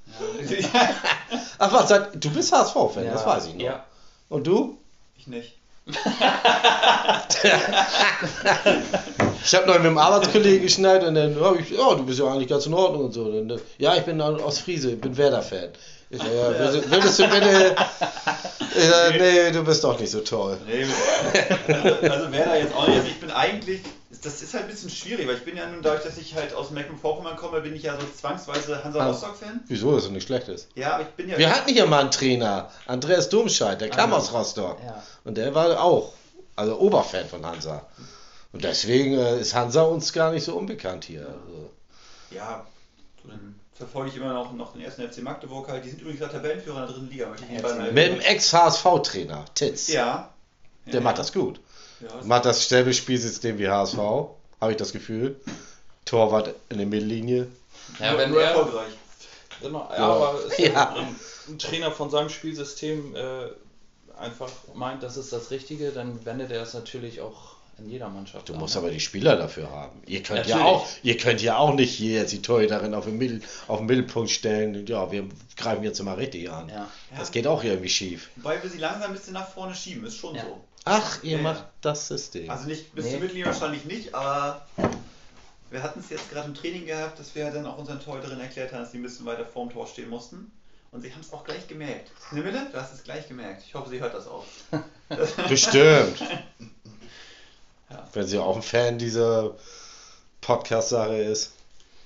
Speaker 1: Ach was, du bist HSV-Fan, das weiß ich noch.
Speaker 3: Ja.
Speaker 1: Und du?
Speaker 2: ich nicht.
Speaker 1: Ich habe noch mit einem Arbeitskollegen geschnallt und dann habe ich, ja, du bist ja eigentlich ganz in Ordnung und so. Und, dann, ja, ich bin aus Friese, ich bin Werder-Fan. Ich sag, ja, würdest, du bitte. Ich sag, nee, du bist doch nicht so toll.
Speaker 2: Nee, also, also wer da jetzt auch nicht. Also ich bin eigentlich, das ist halt ein bisschen schwierig, weil ich bin ja nun dadurch, dass ich halt aus Mecklenburg-Vorpommern komme, bin ich ja so zwangsweise Hansa
Speaker 1: Ah.
Speaker 2: Rostock-Fan.
Speaker 1: Wieso, das ist nicht schlecht ist.
Speaker 2: Ja, aber ich bin ja.
Speaker 1: Wir hatten hier mal einen Trainer, Andreas Domscheit, der kam
Speaker 3: Ah,
Speaker 1: aus Rostock.
Speaker 3: Ja.
Speaker 1: Und der war auch, also Oberfan von Hansa. Und deswegen äh, ist Hansa uns gar nicht so unbekannt hier. Also.
Speaker 2: Ja, so dann verfolge ich immer noch, noch den ersten FC Magdeburg halt. Die sind übrigens gerade Tabellenführer in der dritten Liga. möchte ich
Speaker 3: Ja,
Speaker 1: Mit dem. Ex-HSV-Trainer, Titz.
Speaker 2: Ja.
Speaker 1: Der macht das gut.
Speaker 2: Ja, das
Speaker 1: Macht das selbe Spielsystem wie HSV, habe ich das Gefühl. Torwart in der Mittellinie.
Speaker 3: Ja, wenn
Speaker 2: nur
Speaker 3: er,
Speaker 2: erfolgreich.
Speaker 3: Genau, ja, aber ist
Speaker 1: Ja.
Speaker 3: ein, ein Trainer von seinem Spielsystem äh, einfach meint, das ist das Richtige, dann wendet er es natürlich auch in jeder Mannschaft
Speaker 1: Du
Speaker 3: an.
Speaker 1: musst aber die Spieler dafür haben. Ihr könnt ja auch, ihr könnt ja auch nicht hier jetzt die Torhüterin auf den, Mittel, auf den Mittelpunkt stellen. und Ja, wir greifen jetzt mal richtig an.
Speaker 3: Ja.
Speaker 1: Das geht auch irgendwie schief.
Speaker 2: Wobei wir sie langsam ein bisschen nach vorne schieben, ist schon
Speaker 3: Ja.
Speaker 2: so.
Speaker 1: Ach, ihr
Speaker 2: Ja.
Speaker 1: macht das System.
Speaker 2: Also nicht bis
Speaker 3: Nee.
Speaker 2: zur Mittellinie wahrscheinlich nicht, aber wir hatten es jetzt gerade im Training gehabt, dass wir dann auch unseren Torhüterinnen erklärt haben, dass sie ein bisschen weiter vorm Tor stehen mussten. Und sie haben es auch gleich gemerkt. Nimmele, du hast es gleich gemerkt. Ich hoffe, sie hört das auch.
Speaker 1: Bestimmt.
Speaker 2: Ja.
Speaker 1: Wenn sie auch ein Fan dieser Podcast-Sache ist.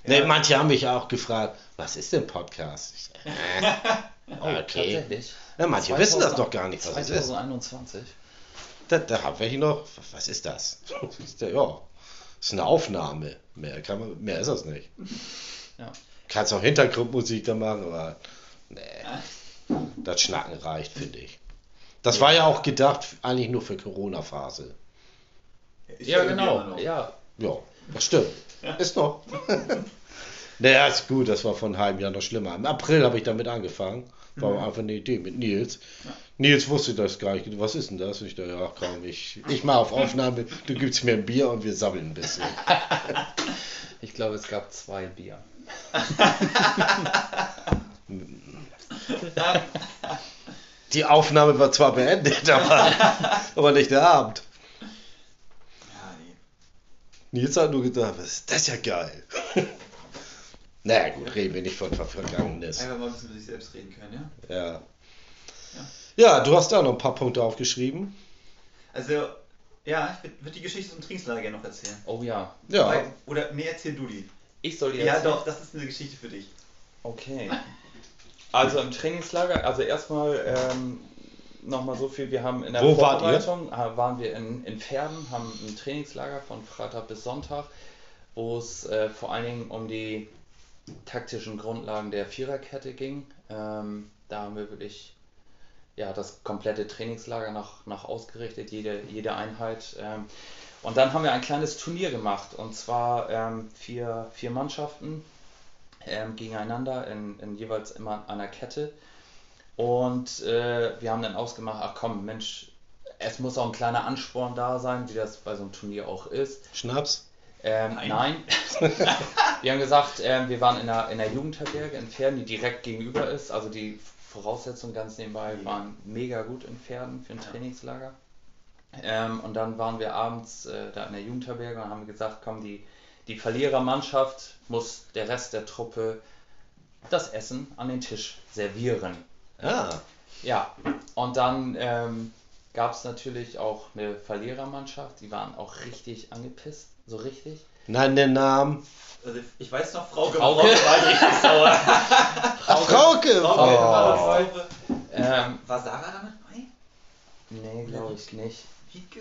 Speaker 1: Nee,
Speaker 2: Ja.
Speaker 1: manche haben mich auch gefragt, was ist denn Podcast? Ich, sag, äh, okay.
Speaker 3: tatsächlich.
Speaker 1: Ja, manche
Speaker 3: 2000
Speaker 1: wissen das doch gar nicht, was es ist.
Speaker 3: 2021.
Speaker 1: Da, da haben wir hier noch, was ist das? Ist der- Ja, ist eine Aufnahme. Mehr, kann man, mehr ist das nicht.
Speaker 3: Ja.
Speaker 1: Kannst auch Hintergrundmusik da machen, aber nee, das Schnacken reicht, finde ich. Das war ja auch gedacht eigentlich nur für Corona-Phase.
Speaker 3: Ja, genau. Ja,
Speaker 1: Ja, das stimmt. Ist noch. naja, ist gut, das war vor einem halben Jahr noch schlimmer. Im April habe ich damit angefangen. War einfach eine Idee mit Nils. Nils wusste das gar nicht. Was ist denn das? Und ich dachte, ach komm, ich, ich mache auf Aufnahme, du gibst mir ein Bier und wir sammeln ein bisschen.
Speaker 3: ich glaube, es gab zwei Bier.
Speaker 1: Die Aufnahme war zwar beendet, aber, aber nicht der Abend.
Speaker 2: Ja, nee.
Speaker 1: Nils hat nur gedacht, was ist das ja geil. Naja, gut, reden wir nicht von Ver- Vergangenes.
Speaker 2: Einfach mal ein bisschen mit sich selbst reden können, ja?
Speaker 1: Ja. Ja, du hast da noch ein paar Punkte aufgeschrieben.
Speaker 2: Also, ja, ich würde würd die Geschichte zum Trainingslager gerne noch erzählen.
Speaker 3: Oh ja.
Speaker 1: Ja.
Speaker 2: Weil- Oder, nee, erzähl du die.
Speaker 3: Ich soll dir
Speaker 2: Ja,
Speaker 3: erzählen?
Speaker 2: doch, das ist eine Geschichte für dich.
Speaker 3: Okay. Also im Trainingslager, also erstmal ähm, nochmal so viel, wir haben in der
Speaker 1: Wo wart ihr?
Speaker 3: Vorbereitung, äh, waren wir in, in Pferden, haben ein Trainingslager von Freitag bis Sonntag, wo es äh, vor allen Dingen um die taktischen Grundlagen der Viererkette ging. Ähm, da haben wir wirklich ja, das komplette Trainingslager nach, nach ausgerichtet, jede, jede Einheit. Ähm, und dann haben wir ein kleines Turnier gemacht und zwar ähm, vier, vier Mannschaften ähm, gegeneinander in, in jeweils immer einer Kette. Und äh, wir haben dann ausgemacht, ach komm, Mensch, es muss auch ein kleiner Ansporn da sein, wie das bei so einem Turnier auch ist.
Speaker 1: Schnaps?
Speaker 3: Ähm,
Speaker 2: Nein.
Speaker 3: nein. wir haben gesagt, ähm, wir waren in der, in der Jugendherberge in Pferden, die direkt gegenüber ist. Also die Voraussetzungen ganz nebenbei waren mega gut in Pferden für ein
Speaker 2: Ja.
Speaker 3: Trainingslager. Ähm, und dann waren wir abends äh, da in der Jugendherberge und haben gesagt, komm, die, die Verlierermannschaft muss der Rest der Truppe das Essen an den Tisch servieren.
Speaker 1: Ah.
Speaker 3: Ja, und dann ähm, gab es natürlich auch eine Verlierermannschaft, die waren auch richtig angepisst, so richtig.
Speaker 1: Nein, den Namen.
Speaker 2: Also ich weiß noch, Frau
Speaker 3: Frauke?
Speaker 2: Frauke war richtig sauer.
Speaker 1: Frauke!
Speaker 2: Frauke
Speaker 1: Oh.
Speaker 2: war sauer.
Speaker 3: Ähm,
Speaker 2: War Sarah damit bei?
Speaker 3: nee, glaube ich nicht.
Speaker 2: Wieke?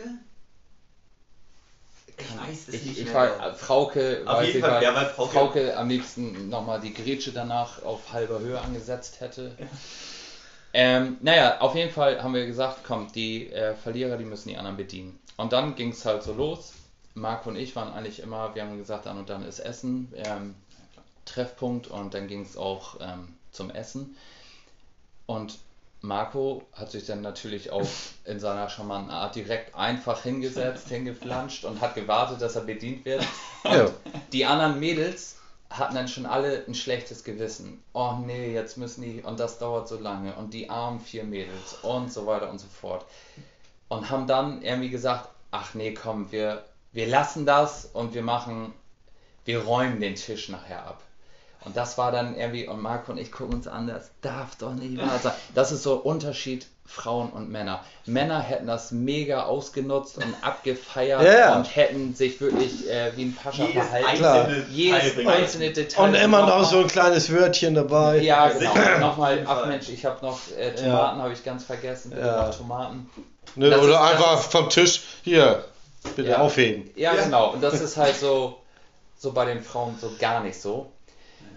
Speaker 2: Ich
Speaker 3: Kann-
Speaker 2: weiß es
Speaker 3: ich,
Speaker 2: nicht
Speaker 3: ich
Speaker 2: mehr.
Speaker 3: war, Frauke,
Speaker 2: Auf
Speaker 3: weiß
Speaker 2: jeden
Speaker 3: ich,
Speaker 2: Fall,
Speaker 3: weil
Speaker 2: ja, weil Frauke-
Speaker 3: Frauke am liebsten nochmal die Grätsche danach auf halber Höhe angesetzt hätte. Ähm, naja, auf jeden Fall haben wir gesagt, komm, die äh, Verlierer, die müssen die anderen bedienen. Und dann ging es halt so los. Marco und ich waren eigentlich immer, wir haben gesagt, dann und dann ist Essen, ähm, Treffpunkt und dann ging es auch ähm, zum Essen. Und Marco hat sich dann natürlich auch in seiner charmanten Art direkt einfach hingesetzt, hingeflanscht und hat gewartet, dass er bedient wird.
Speaker 1: Ja.
Speaker 3: Die anderen Mädels hatten dann schon alle ein schlechtes Gewissen. Oh nee, jetzt müssen die, und das dauert so lange, und die armen vier Mädels und so weiter und so fort. Und haben dann irgendwie gesagt, ach nee, komm, wir, wir lassen das und wir machen, wir räumen den Tisch nachher ab. Und das war dann irgendwie, und Marco und ich gucken uns an, das darf doch nicht wahr sein. Das ist so Unterschied Frauen und Männer. Männer hätten das mega ausgenutzt und abgefeiert
Speaker 1: Ja, ja.
Speaker 3: und hätten sich wirklich äh, wie ein Pascha
Speaker 2: Jedes
Speaker 3: verhalten.
Speaker 1: Klar.
Speaker 2: einzelne
Speaker 3: Jedes
Speaker 2: Teil
Speaker 3: einzelne Detail.
Speaker 1: Und immer noch
Speaker 3: nochmal-
Speaker 1: so ein kleines Wörtchen dabei.
Speaker 3: Ja, genau. Nochmal, ach. Mensch, ich habe noch äh, Tomaten, habe ich ganz vergessen. Bitte
Speaker 1: Ja.
Speaker 3: noch Tomaten.
Speaker 1: Ne, oder
Speaker 3: ist-
Speaker 1: einfach vom Tisch, hier, bitte
Speaker 3: Ja.
Speaker 1: aufheben.
Speaker 3: Ja,
Speaker 2: Ja.
Speaker 3: genau. Und das ist halt so, so bei den Frauen so gar nicht so.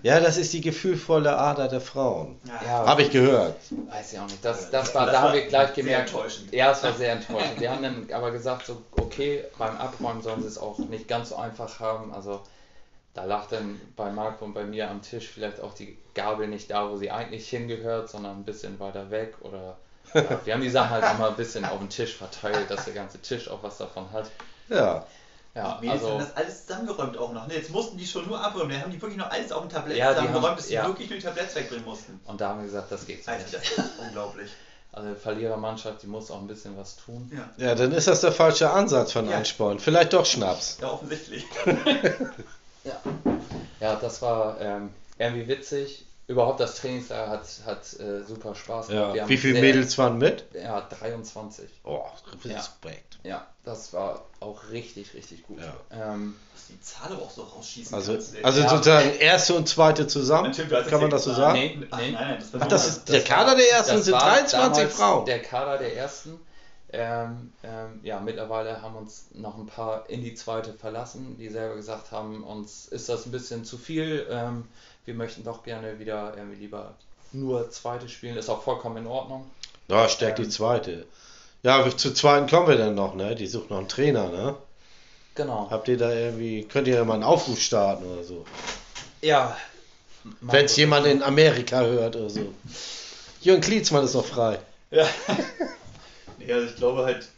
Speaker 1: Ja, das ist die gefühlvolle Ader der Frauen.
Speaker 3: Ja,
Speaker 1: Habe ich gehört.
Speaker 3: weiß ich auch nicht. Das, das war,
Speaker 2: Das
Speaker 3: da
Speaker 2: war
Speaker 3: haben wir gleich
Speaker 2: sehr
Speaker 3: gemerkt.
Speaker 2: enttäuschend.
Speaker 3: Ja, es war sehr enttäuschend. Wir haben dann aber gesagt, so, okay, beim Abräumen sollen sie es auch nicht ganz so einfach haben. Also da lag dann bei Marco und bei mir am Tisch vielleicht auch die Gabel nicht da, wo sie eigentlich hingehört, sondern ein bisschen weiter weg. Oder ja, wir haben die Sachen halt auch mal ein bisschen auf den Tisch verteilt, dass der ganze Tisch auch was davon hat.
Speaker 1: Ja.
Speaker 3: Ja,
Speaker 2: Die Mädels haben
Speaker 3: also
Speaker 2: das alles zusammengeräumt auch noch. Ne? Jetzt mussten die schon nur abräumen. Da haben die wirklich noch alles auf dem Tablett
Speaker 3: Ja, die
Speaker 2: zusammengeräumt,
Speaker 3: haben-
Speaker 2: bis die
Speaker 3: ja.
Speaker 2: wirklich nur die Tabletts wegbringen mussten.
Speaker 3: und da haben wir gesagt, das geht so nicht.
Speaker 2: das ist unglaublich.
Speaker 3: Also Verlierermannschaft, die muss auch ein bisschen was tun.
Speaker 2: Ja,
Speaker 1: Ja, dann ist das der falsche Ansatz von
Speaker 2: Ja.
Speaker 1: Ansporn. Vielleicht doch Schnaps.
Speaker 2: ja offensichtlich.
Speaker 3: Ja, ja das war ähm, irgendwie witzig. Überhaupt das Trainingslager hat, hat äh, super Spaß gemacht. Wir
Speaker 1: Ja.
Speaker 3: haben
Speaker 1: Wie viele
Speaker 3: sehr-
Speaker 1: Mädels waren mit?
Speaker 3: Ja, 23.
Speaker 1: Oh, Respekt.
Speaker 3: Ja, das war auch richtig, richtig gut.
Speaker 1: Ja.
Speaker 3: Ähm,
Speaker 2: die Zahl aber auch so rausschießen
Speaker 1: Also,
Speaker 2: kannst,
Speaker 1: also
Speaker 3: Ja.
Speaker 1: sozusagen erste und zweite zusammen.
Speaker 2: Hast
Speaker 1: Kann man das so sagen?
Speaker 3: nee,
Speaker 2: Ach,
Speaker 3: nee.
Speaker 2: nein, nein, das war
Speaker 1: Ach, das ist
Speaker 3: Das
Speaker 1: der Kader der ersten
Speaker 3: das
Speaker 1: sind
Speaker 3: war
Speaker 1: 23
Speaker 3: damals
Speaker 1: Frauen.
Speaker 3: Der Kader der ersten. Ähm, ähm, ja, mittlerweile haben uns noch ein paar in die zweite verlassen, die selber gesagt haben, uns ist das ein bisschen zu viel. Ähm, wir möchten doch gerne wieder irgendwie lieber nur zweite spielen. Ist auch vollkommen in Ordnung.
Speaker 1: Ja, stärkt die zweite. Ja, zu zweiten kommen wir dann noch, ne? Die sucht noch einen Trainer, ne?
Speaker 3: Genau.
Speaker 1: Habt ihr da irgendwie, könnt ihr ja mal einen Aufruf starten oder so?
Speaker 3: Ja.
Speaker 1: Wenn es jemand in Amerika hört oder so. Jürgen Klinsmann ist noch frei.
Speaker 2: Ja. nee, also ich glaube halt,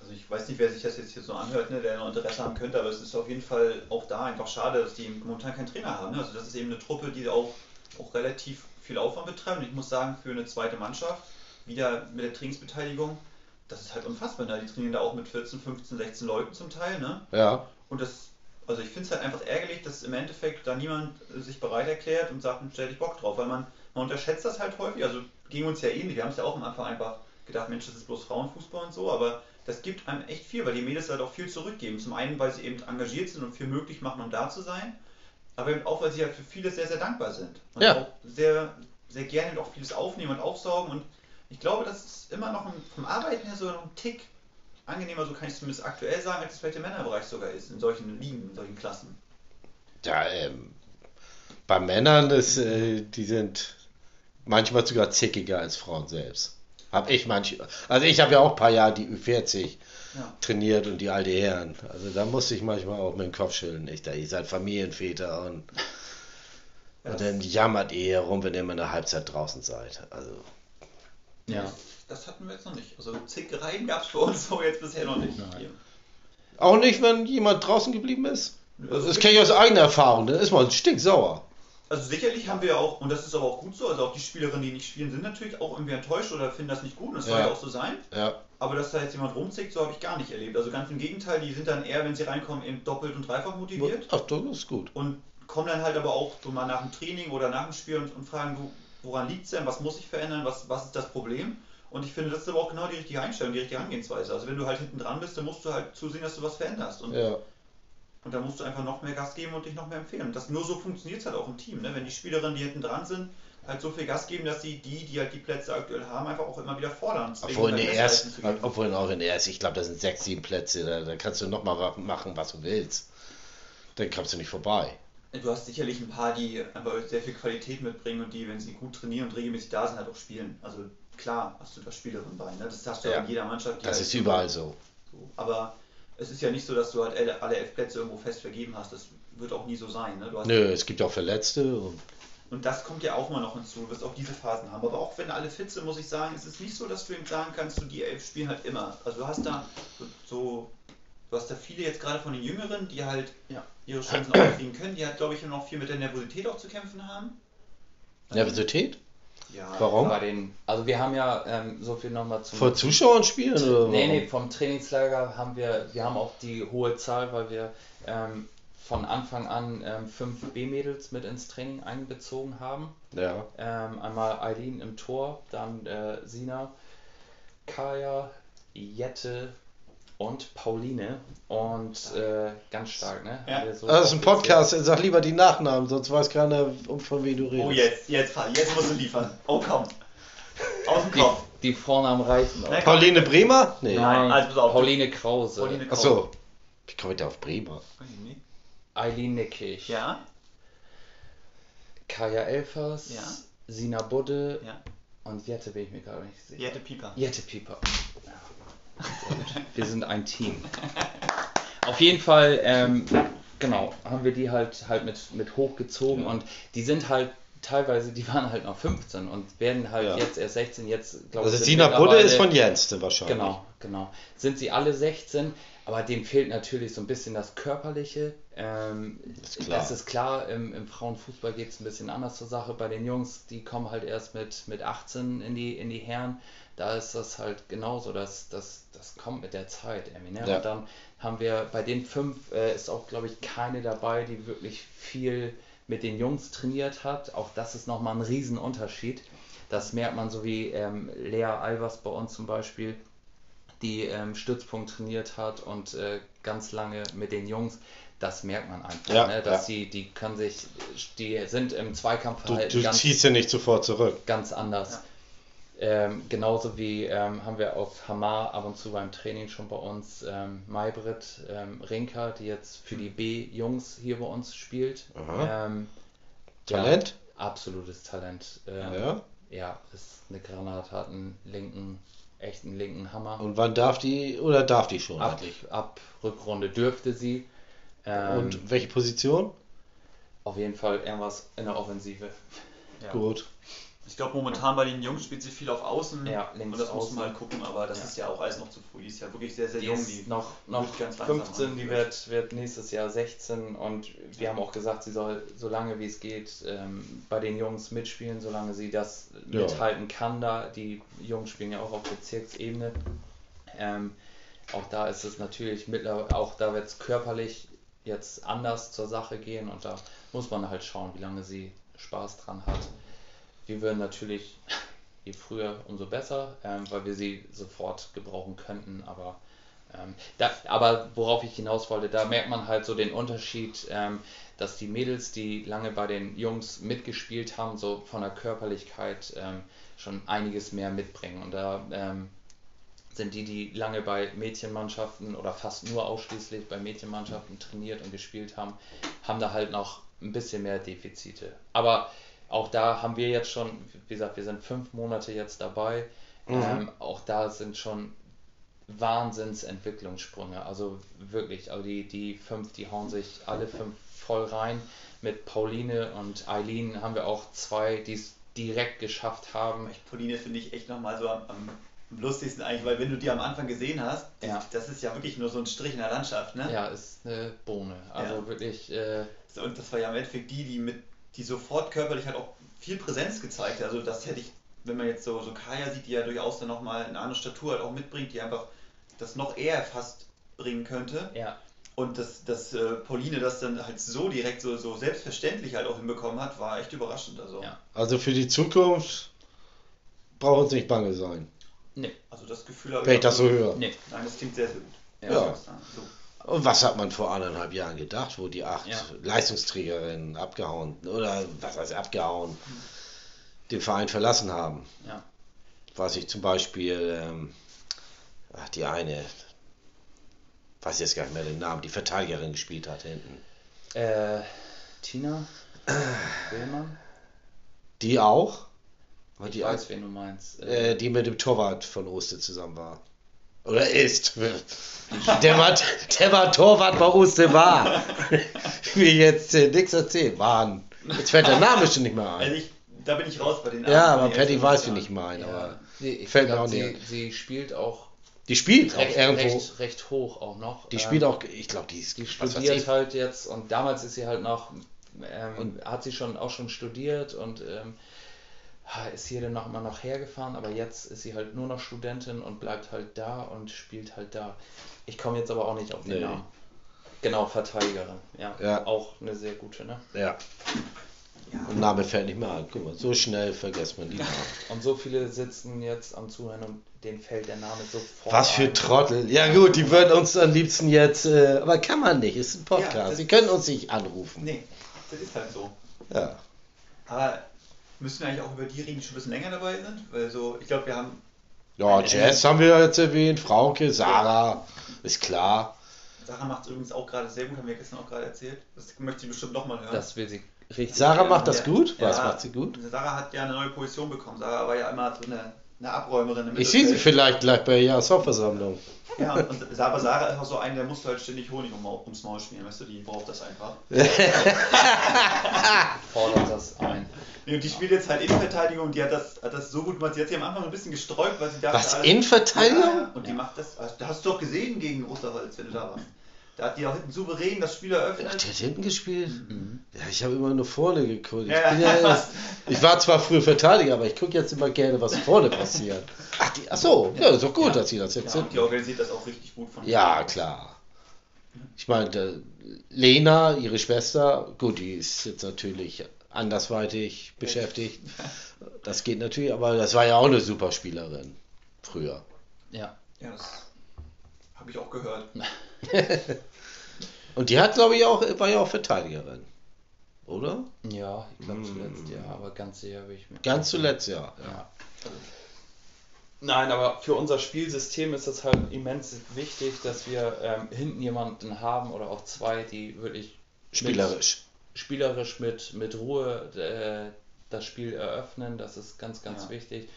Speaker 2: also ich weiß nicht, wer sich das jetzt hier so anhört, ne, der noch Interesse haben könnte, aber es ist auf jeden Fall auch da einfach schade, dass die momentan keinen Trainer haben. Ne? Also das ist eben eine Truppe, die auch, auch relativ viel Aufwand betreibt. Und ich muss sagen, für eine zweite Mannschaft, wieder mit der Trainingsbeteiligung, das ist halt unfassbar. Ne? Die trainieren da auch mit 14, 15, 16 Leuten zum Teil. Ne?
Speaker 1: Ja.
Speaker 2: Und das, also ich finde es halt einfach ärgerlich, dass im Endeffekt da niemand sich bereit erklärt und sagt, stell dich Bock drauf, weil man, man unterschätzt das halt häufig. Also ging uns ja ähnlich. Wir haben es ja auch am Anfang einfach gedacht, Mensch, das ist bloß Frauenfußball und so, aber das gibt einem echt viel, weil die Mädels halt auch viel zurückgeben. Zum einen, weil sie eben engagiert sind und viel möglich machen, um da zu sein, aber eben auch, weil sie halt für vieles sehr, sehr dankbar sind. Und
Speaker 1: Ja.
Speaker 2: auch sehr, sehr gerne auch vieles aufnehmen und aufsaugen. Und ich glaube, das ist immer noch ein, vom Arbeiten her sogar noch ein Tick angenehmer, so kann ich es zumindest aktuell sagen, als es vielleicht im Männerbereich sogar ist, in solchen Ligen, in solchen Klassen.
Speaker 1: Ja, ähm, bei Männern ist, äh, die sind manchmal sogar zickiger als Frauen selbst. Hab ich manchmal. Also ich habe ja auch ein paar Jahre die Ü40
Speaker 2: Ja.
Speaker 1: trainiert und die alte Herren. Also da musste ich manchmal auch mit dem Kopf schütteln. Ich, da, ihr seid Familienväter und,
Speaker 2: Ja,
Speaker 1: und
Speaker 2: das-
Speaker 1: dann jammert ihr herum, wenn ihr mal eine Halbzeit draußen seid. Also
Speaker 3: Ja.
Speaker 2: Das hatten wir jetzt noch nicht. Also Zickereien gab es für uns so jetzt bisher noch nicht.
Speaker 3: Nein.
Speaker 2: Hier.
Speaker 1: auch nicht, wenn jemand draußen geblieben ist.
Speaker 2: Also,
Speaker 1: Das kenne ich aus eigener Erfahrung. Dann ist man stinksauer.
Speaker 2: Also sicherlich haben wir auch, und das ist aber auch gut so, also auch die Spielerinnen, die nicht spielen, sind natürlich auch irgendwie enttäuscht oder finden das nicht gut und das soll
Speaker 1: Ja.
Speaker 2: ja auch so sein.
Speaker 1: Ja.
Speaker 2: Aber dass da jetzt jemand rumzickt, so habe ich gar nicht erlebt. Also ganz im Gegenteil, die sind dann eher, wenn sie reinkommen, eben doppelt und dreifach motiviert
Speaker 1: Ach, das ist gut.
Speaker 2: und kommen dann halt aber auch so mal nach dem Training oder nach dem Spiel und, und fragen, du, woran liegt es denn, was muss ich verändern, was, was ist das Problem? Und ich finde, das ist aber auch genau die richtige Einstellung, die richtige Herangehensweise. Also wenn du halt hinten dran bist, dann musst du halt zusehen, dass du was veränderst. Und,
Speaker 1: Ja.
Speaker 2: Und da musst du einfach noch mehr Gas geben und dich noch mehr empfehlen. Und das nur so funktioniert es halt auch im Team. Ne? Wenn die Spielerinnen, die hinten dran sind, halt so viel Gas geben, dass sie die, die halt die Plätze aktuell haben, einfach auch immer wieder fordern.
Speaker 1: Obwohl, in der ersten, obwohl auch in der ersten, ich glaube, da sind sechs, sieben Plätze, da, da kannst du noch mal machen, was du willst. Dann kommst du nicht vorbei.
Speaker 2: Du hast sicherlich ein paar, die einfach sehr viel Qualität mitbringen und die, wenn sie gut trainieren und regelmäßig da sind, halt auch spielen. Also klar hast du da Spielerinnen bei, ne? Das hast du
Speaker 1: Ja.
Speaker 2: in jeder Mannschaft. die
Speaker 1: Das
Speaker 2: halt
Speaker 1: ist überall so.
Speaker 2: so. Aber es ist ja nicht so, dass du halt alle, alle elf Plätze irgendwo fest vergeben hast. Das wird auch nie so sein. Ne? Du hast
Speaker 1: Nö, es gibt auch Verletzte und
Speaker 2: Und das kommt ja auch immer noch hinzu. Du wirst auch diese Phasen haben. Aber auch wenn alle fit sind, muss ich sagen, ist es nicht so, dass du ihm sagen kannst, du die elf spielen halt immer. Also du hast da so, so du hast da viele jetzt gerade von den Jüngeren, die halt
Speaker 3: Ja.
Speaker 2: ihre Chancen auch kriegen können, die halt, glaube ich, noch viel mit der Nervosität auch zu kämpfen haben.
Speaker 1: Nervosität?
Speaker 2: Ja,
Speaker 1: Warum?
Speaker 3: Bei den, also wir haben ja ähm, so viel nochmal zum.
Speaker 1: Vor Zuschauern spielen? Oder
Speaker 3: Nee, nee, vom Trainingslager haben wir, wir haben auch die hohe Zahl, weil wir ähm, von Anfang an ähm, fünf B-Mädels mit ins Training einbezogen haben.
Speaker 1: Ja.
Speaker 3: Ähm, einmal Eileen im Tor, dann äh, Sina, Kaya, Jette und Pauline. Und äh, ganz stark, ne?
Speaker 2: Ja.
Speaker 3: Wir so
Speaker 1: das ist ein Podcast, sag lieber die Nachnamen, sonst weiß keiner, um von wem du redest.
Speaker 2: Oh, jetzt, jetzt, jetzt musst du liefern. Oh, komm. Aus dem
Speaker 3: Die,
Speaker 2: Kopf.
Speaker 3: die Vornamen reichen auch.
Speaker 2: Ne,
Speaker 1: Pauline Bremer? Nee.
Speaker 2: Nein, also pass auf.
Speaker 3: Pauline Krause,
Speaker 2: Pauline
Speaker 1: Achso. Wie komme ich da auf Bremer?
Speaker 3: Eileen Nickig,
Speaker 2: Ja,
Speaker 3: Kaya Elfers,
Speaker 2: Ja.
Speaker 3: Sina Budde
Speaker 2: ja.
Speaker 3: und Jette bin ich mir gerade nicht sicher.
Speaker 2: Jette Pieper.
Speaker 3: Jette Pieper. Ja. Gut. Wir sind ein Team. Auf jeden Fall, ähm, genau, haben wir die halt halt mit, mit hochgezogen
Speaker 1: Ja.
Speaker 3: und die sind halt teilweise, die waren halt noch 15 und werden halt
Speaker 1: Ja.
Speaker 3: jetzt erst 16, jetzt glaube
Speaker 1: Also
Speaker 3: sind
Speaker 1: Sina Budde ist von Jens wahrscheinlich.
Speaker 3: Genau, genau. Sind sie alle 16, aber denen fehlt natürlich so ein bisschen das Körperliche. Ähm,
Speaker 1: Ist klar.
Speaker 3: Das ist klar, im, im Frauenfußball geht es ein bisschen anders zur Sache. Bei den Jungs, die kommen halt erst mit, mit 18 in die, in die Herren. Da ist das halt genauso, das, das, das kommt mit der Zeit, Emmy. Ne?
Speaker 1: Ja.
Speaker 3: Und dann haben wir bei den fünf, äh, ist auch, glaube ich, keine dabei, die wirklich viel mit den Jungs trainiert hat. Auch das ist nochmal ein Riesenunterschied. Das merkt man so wie ähm, Lea Albers bei uns zum Beispiel, die ähm, Stützpunkt trainiert hat und äh, ganz lange mit den Jungs. Das merkt man einfach,
Speaker 1: Ja,
Speaker 3: ne? dass
Speaker 1: ja.
Speaker 3: sie, die können sich, die sind im
Speaker 1: Du,
Speaker 3: Zweikampfverhalten
Speaker 1: du
Speaker 3: ganz,
Speaker 1: ziehst ja nicht sofort zurück.
Speaker 3: ganz anders. Ähm, genauso wie ähm, haben wir auf Hamar ab und zu beim Training schon bei uns ähm, Maybrit ähm, Rinker, die jetzt für die B-Jungs hier bei uns spielt. Ähm,
Speaker 1: Talent?
Speaker 3: Ja, absolutes Talent. Ähm,
Speaker 1: Ja.
Speaker 3: ja, ist eine Granate, hat einen linken, echten linken Hammer.
Speaker 1: Und wann darf die, oder darf die schon
Speaker 3: ab,
Speaker 1: eigentlich?
Speaker 3: ab Rückrunde dürfte sie. Ähm,
Speaker 1: Und welche Position?
Speaker 3: auf jeden Fall irgendwas in der Offensive.
Speaker 2: Ja.
Speaker 1: Gut.
Speaker 2: Ich glaube, momentan bei den Jungs spielt sie viel auf Außen.
Speaker 3: Ja, links
Speaker 2: Und das muss
Speaker 3: außen.
Speaker 2: man halt gucken, aber das
Speaker 3: Ja.
Speaker 2: ist ja auch alles noch zu früh. Die ist ja wirklich sehr, sehr
Speaker 3: Die
Speaker 2: jung.
Speaker 3: ist
Speaker 2: Die
Speaker 3: noch, noch
Speaker 2: wird ganz langsam
Speaker 3: 15, die wird, wird nächstes Jahr 16 und wir haben auch gesagt, sie soll so lange wie es geht ähm, bei den Jungs mitspielen, solange sie das
Speaker 1: Ja.
Speaker 3: mithalten kann. Da die Jungs spielen ja auch auf Bezirksebene. Ähm, auch da ist es natürlich mittlerweile, auch da wird es körperlich jetzt anders zur Sache gehen und da muss man halt schauen, wie lange sie Spaß dran hat. Wir würden natürlich, je früher, umso besser, ähm, weil wir sie sofort gebrauchen könnten, aber ähm, da, aber worauf ich hinaus wollte, da merkt man halt so den Unterschied, ähm, dass die Mädels, die lange bei den Jungs mitgespielt haben, so von der Körperlichkeit ähm, schon einiges mehr mitbringen. Und da ähm, sind die, die lange bei Mädchenmannschaften oder fast nur ausschließlich bei Mädchenmannschaften trainiert und gespielt haben, haben da halt noch ein bisschen mehr Defizite. Aber auch da haben wir jetzt schon, wie gesagt, wir sind fünf Monate jetzt dabei.
Speaker 1: Mhm.
Speaker 3: Ähm, auch da sind schon Wahnsinnsentwicklungssprünge. Also wirklich, also die, die fünf, die hauen sich alle fünf voll rein. Mit Pauline und Eileen haben wir auch zwei, die es direkt geschafft haben.
Speaker 2: Pauline finde ich echt nochmal so am, am lustigsten eigentlich, weil wenn du die am Anfang gesehen hast,
Speaker 3: Ja.
Speaker 2: das ist ja wirklich nur so ein Strich in der Landschaft, ne?
Speaker 3: Ja, ist eine Bohne. Also
Speaker 2: Ja.
Speaker 3: wirklich, äh,
Speaker 2: Und das war ja im Endeffekt die, die mit, die sofort körperlich halt auch viel Präsenz gezeigt hat. Also das hätte ich, wenn man jetzt so, so Kaya sieht, die ja durchaus dann nochmal eine andere Statur halt auch mitbringt, die einfach das noch eher fast bringen könnte.
Speaker 3: ja,
Speaker 2: Und dass, dass äh, Pauline das dann halt so direkt, so, so selbstverständlich halt auch hinbekommen hat, war echt überraschend. Also
Speaker 3: Ja.
Speaker 1: Also für die Zukunft braucht uns nicht bange sein.
Speaker 3: Nee.
Speaker 2: Also das Gefühl habe
Speaker 1: wenn ich das so höre.
Speaker 3: Nee.
Speaker 2: Nein, das klingt sehr, sehr gut.
Speaker 3: Ja.
Speaker 1: Ja.
Speaker 2: So.
Speaker 1: Und was hat man vor anderthalb Jahren gedacht, wo die acht
Speaker 3: Ja.
Speaker 1: Leistungsträgerinnen abgehauen oder was heißt abgehauen, den Verein verlassen haben?
Speaker 3: Ja.
Speaker 1: Was ich zum Beispiel, ähm, ach, die eine, weiß jetzt gar nicht mehr den Namen, die Verteidigerin gespielt hat hinten.
Speaker 3: Äh, Tina Willmann?
Speaker 1: Die auch?
Speaker 3: Ich
Speaker 1: die,
Speaker 3: weiß, wen du meinst.
Speaker 1: äh, die mit dem Torwart von Oste zusammen war. Oder ist. Der war, der war Torwart bei Oste war. Ich will jetzt äh, nichts erzählen. Waren. Jetzt fällt der Name schon nicht mehr
Speaker 2: Also
Speaker 1: ein.
Speaker 2: ich, da bin ich raus bei den
Speaker 1: Ja,
Speaker 2: Namen,
Speaker 1: aber
Speaker 2: die
Speaker 1: Patty weiß, wie ich meine.
Speaker 3: ja.
Speaker 1: Aber
Speaker 3: Nee, ich
Speaker 1: fällt mir
Speaker 3: glaub,
Speaker 1: auch
Speaker 3: sie,
Speaker 1: nicht.
Speaker 3: sie spielt auch
Speaker 1: die spielt auch
Speaker 3: recht,
Speaker 1: irgendwo.
Speaker 3: recht, recht hoch auch noch.
Speaker 1: Die
Speaker 3: Ähm,
Speaker 1: spielt auch, ich glaube, die ist.
Speaker 3: Die studiert halt jetzt und damals ist sie halt noch, ähm,
Speaker 1: Und-
Speaker 3: hat sie schon auch schon studiert und ähm, ist hier dann noch immer noch hergefahren, aber jetzt ist sie halt nur noch Studentin und bleibt halt da und spielt halt da. Ich komme jetzt aber auch nicht auf den
Speaker 1: Nee.
Speaker 3: Namen. Genau, Verteidigerin. Ja,
Speaker 1: Ja.
Speaker 3: auch eine sehr gute, ne?
Speaker 1: Ja. Und Name fällt nicht mehr ein. Guck mal, so schnell vergisst man die Namen.
Speaker 3: Und so viele sitzen jetzt am Zuhören und denen fällt der Name sofort
Speaker 1: Was für
Speaker 3: ein.
Speaker 1: Trottel. Ja gut, die würden uns am liebsten jetzt, äh, aber kann man nicht, ist ein Podcast.
Speaker 2: Ja,
Speaker 1: Sie können uns nicht anrufen.
Speaker 2: Nee, das ist halt so.
Speaker 1: Ja.
Speaker 2: Aber müssen wir eigentlich auch über die reden, die schon ein bisschen länger dabei sind? Weil so, ich glaube, wir haben.
Speaker 1: Ja, Jazz haben wir jetzt erwähnt, Frauke, Sarah, ist klar.
Speaker 2: Sarah macht es übrigens auch gerade sehr gut, haben wir gestern auch gerade erzählt. Das möchte sie bestimmt nochmal hören.
Speaker 3: Das will sie richtig.
Speaker 1: Sarah macht das
Speaker 2: Ja.
Speaker 1: gut? Was
Speaker 2: Ja.
Speaker 1: macht sie gut?
Speaker 2: Sarah hat ja eine neue Position bekommen. Sarah war ja immer so eine, eine Abräumerin im
Speaker 1: Ich sehe sie vielleicht gleich bei der Jahreshauptversammlung.
Speaker 2: Ja, und aber Sarah ist auch so eine, der muss halt ständig Honig um, ums Maul spielen, weißt du, die braucht das einfach.
Speaker 3: Fordert das ein.
Speaker 2: Nee, Und die spielt jetzt halt Innenverteidigung, die hat das, hat das so gut gemacht. Sie hat sich am Anfang ein bisschen gesträubt, weil sie dachte,
Speaker 1: Was,
Speaker 2: alles-
Speaker 1: Innenverteidigung?
Speaker 2: Ja, und die macht das, da hast du doch gesehen gegen Osterholz, wenn du da warst. Da hat die auch hinten souverän das Spiel
Speaker 1: Ach,
Speaker 2: eröffnet.
Speaker 1: die hat hinten gespielt? Ja, ich habe immer nur vorne geguckt. Ich,
Speaker 2: Ja.
Speaker 1: bin ja erst, ich war zwar früher Verteidiger, aber ich gucke jetzt immer gerne, was vorne passiert. Ach, die, ach so, ja, ist doch gut,
Speaker 2: Ja.
Speaker 1: dass sie das jetzt
Speaker 2: Ja,
Speaker 1: sind.
Speaker 2: die organisiert das auch richtig gut von
Speaker 1: Ja, klar. Ich meine, Lena, ihre Schwester, gut, die ist jetzt natürlich andersweitig beschäftigt. Das geht natürlich, aber das war ja auch eine super Spielerin früher.
Speaker 3: Ja.
Speaker 2: Ja, das habe ich auch gehört.
Speaker 1: Und die hat, glaube ich, auch, war ja auch Verteidigerin. Oder?
Speaker 3: Ja, ich glaube
Speaker 1: Mm.
Speaker 3: zuletzt, ja, aber ganz sicher habe ich mir.
Speaker 1: Ganz zuletzt, ja.
Speaker 3: Ja. Nein, aber für unser Spielsystem ist es halt immens wichtig, dass wir ähm, hinten jemanden haben oder auch zwei, die wirklich
Speaker 1: Spielerisch.
Speaker 3: Mit, spielerisch mit, mit Ruhe äh, das Spiel eröffnen. Das ist ganz, ganz
Speaker 2: Ja.
Speaker 3: wichtig.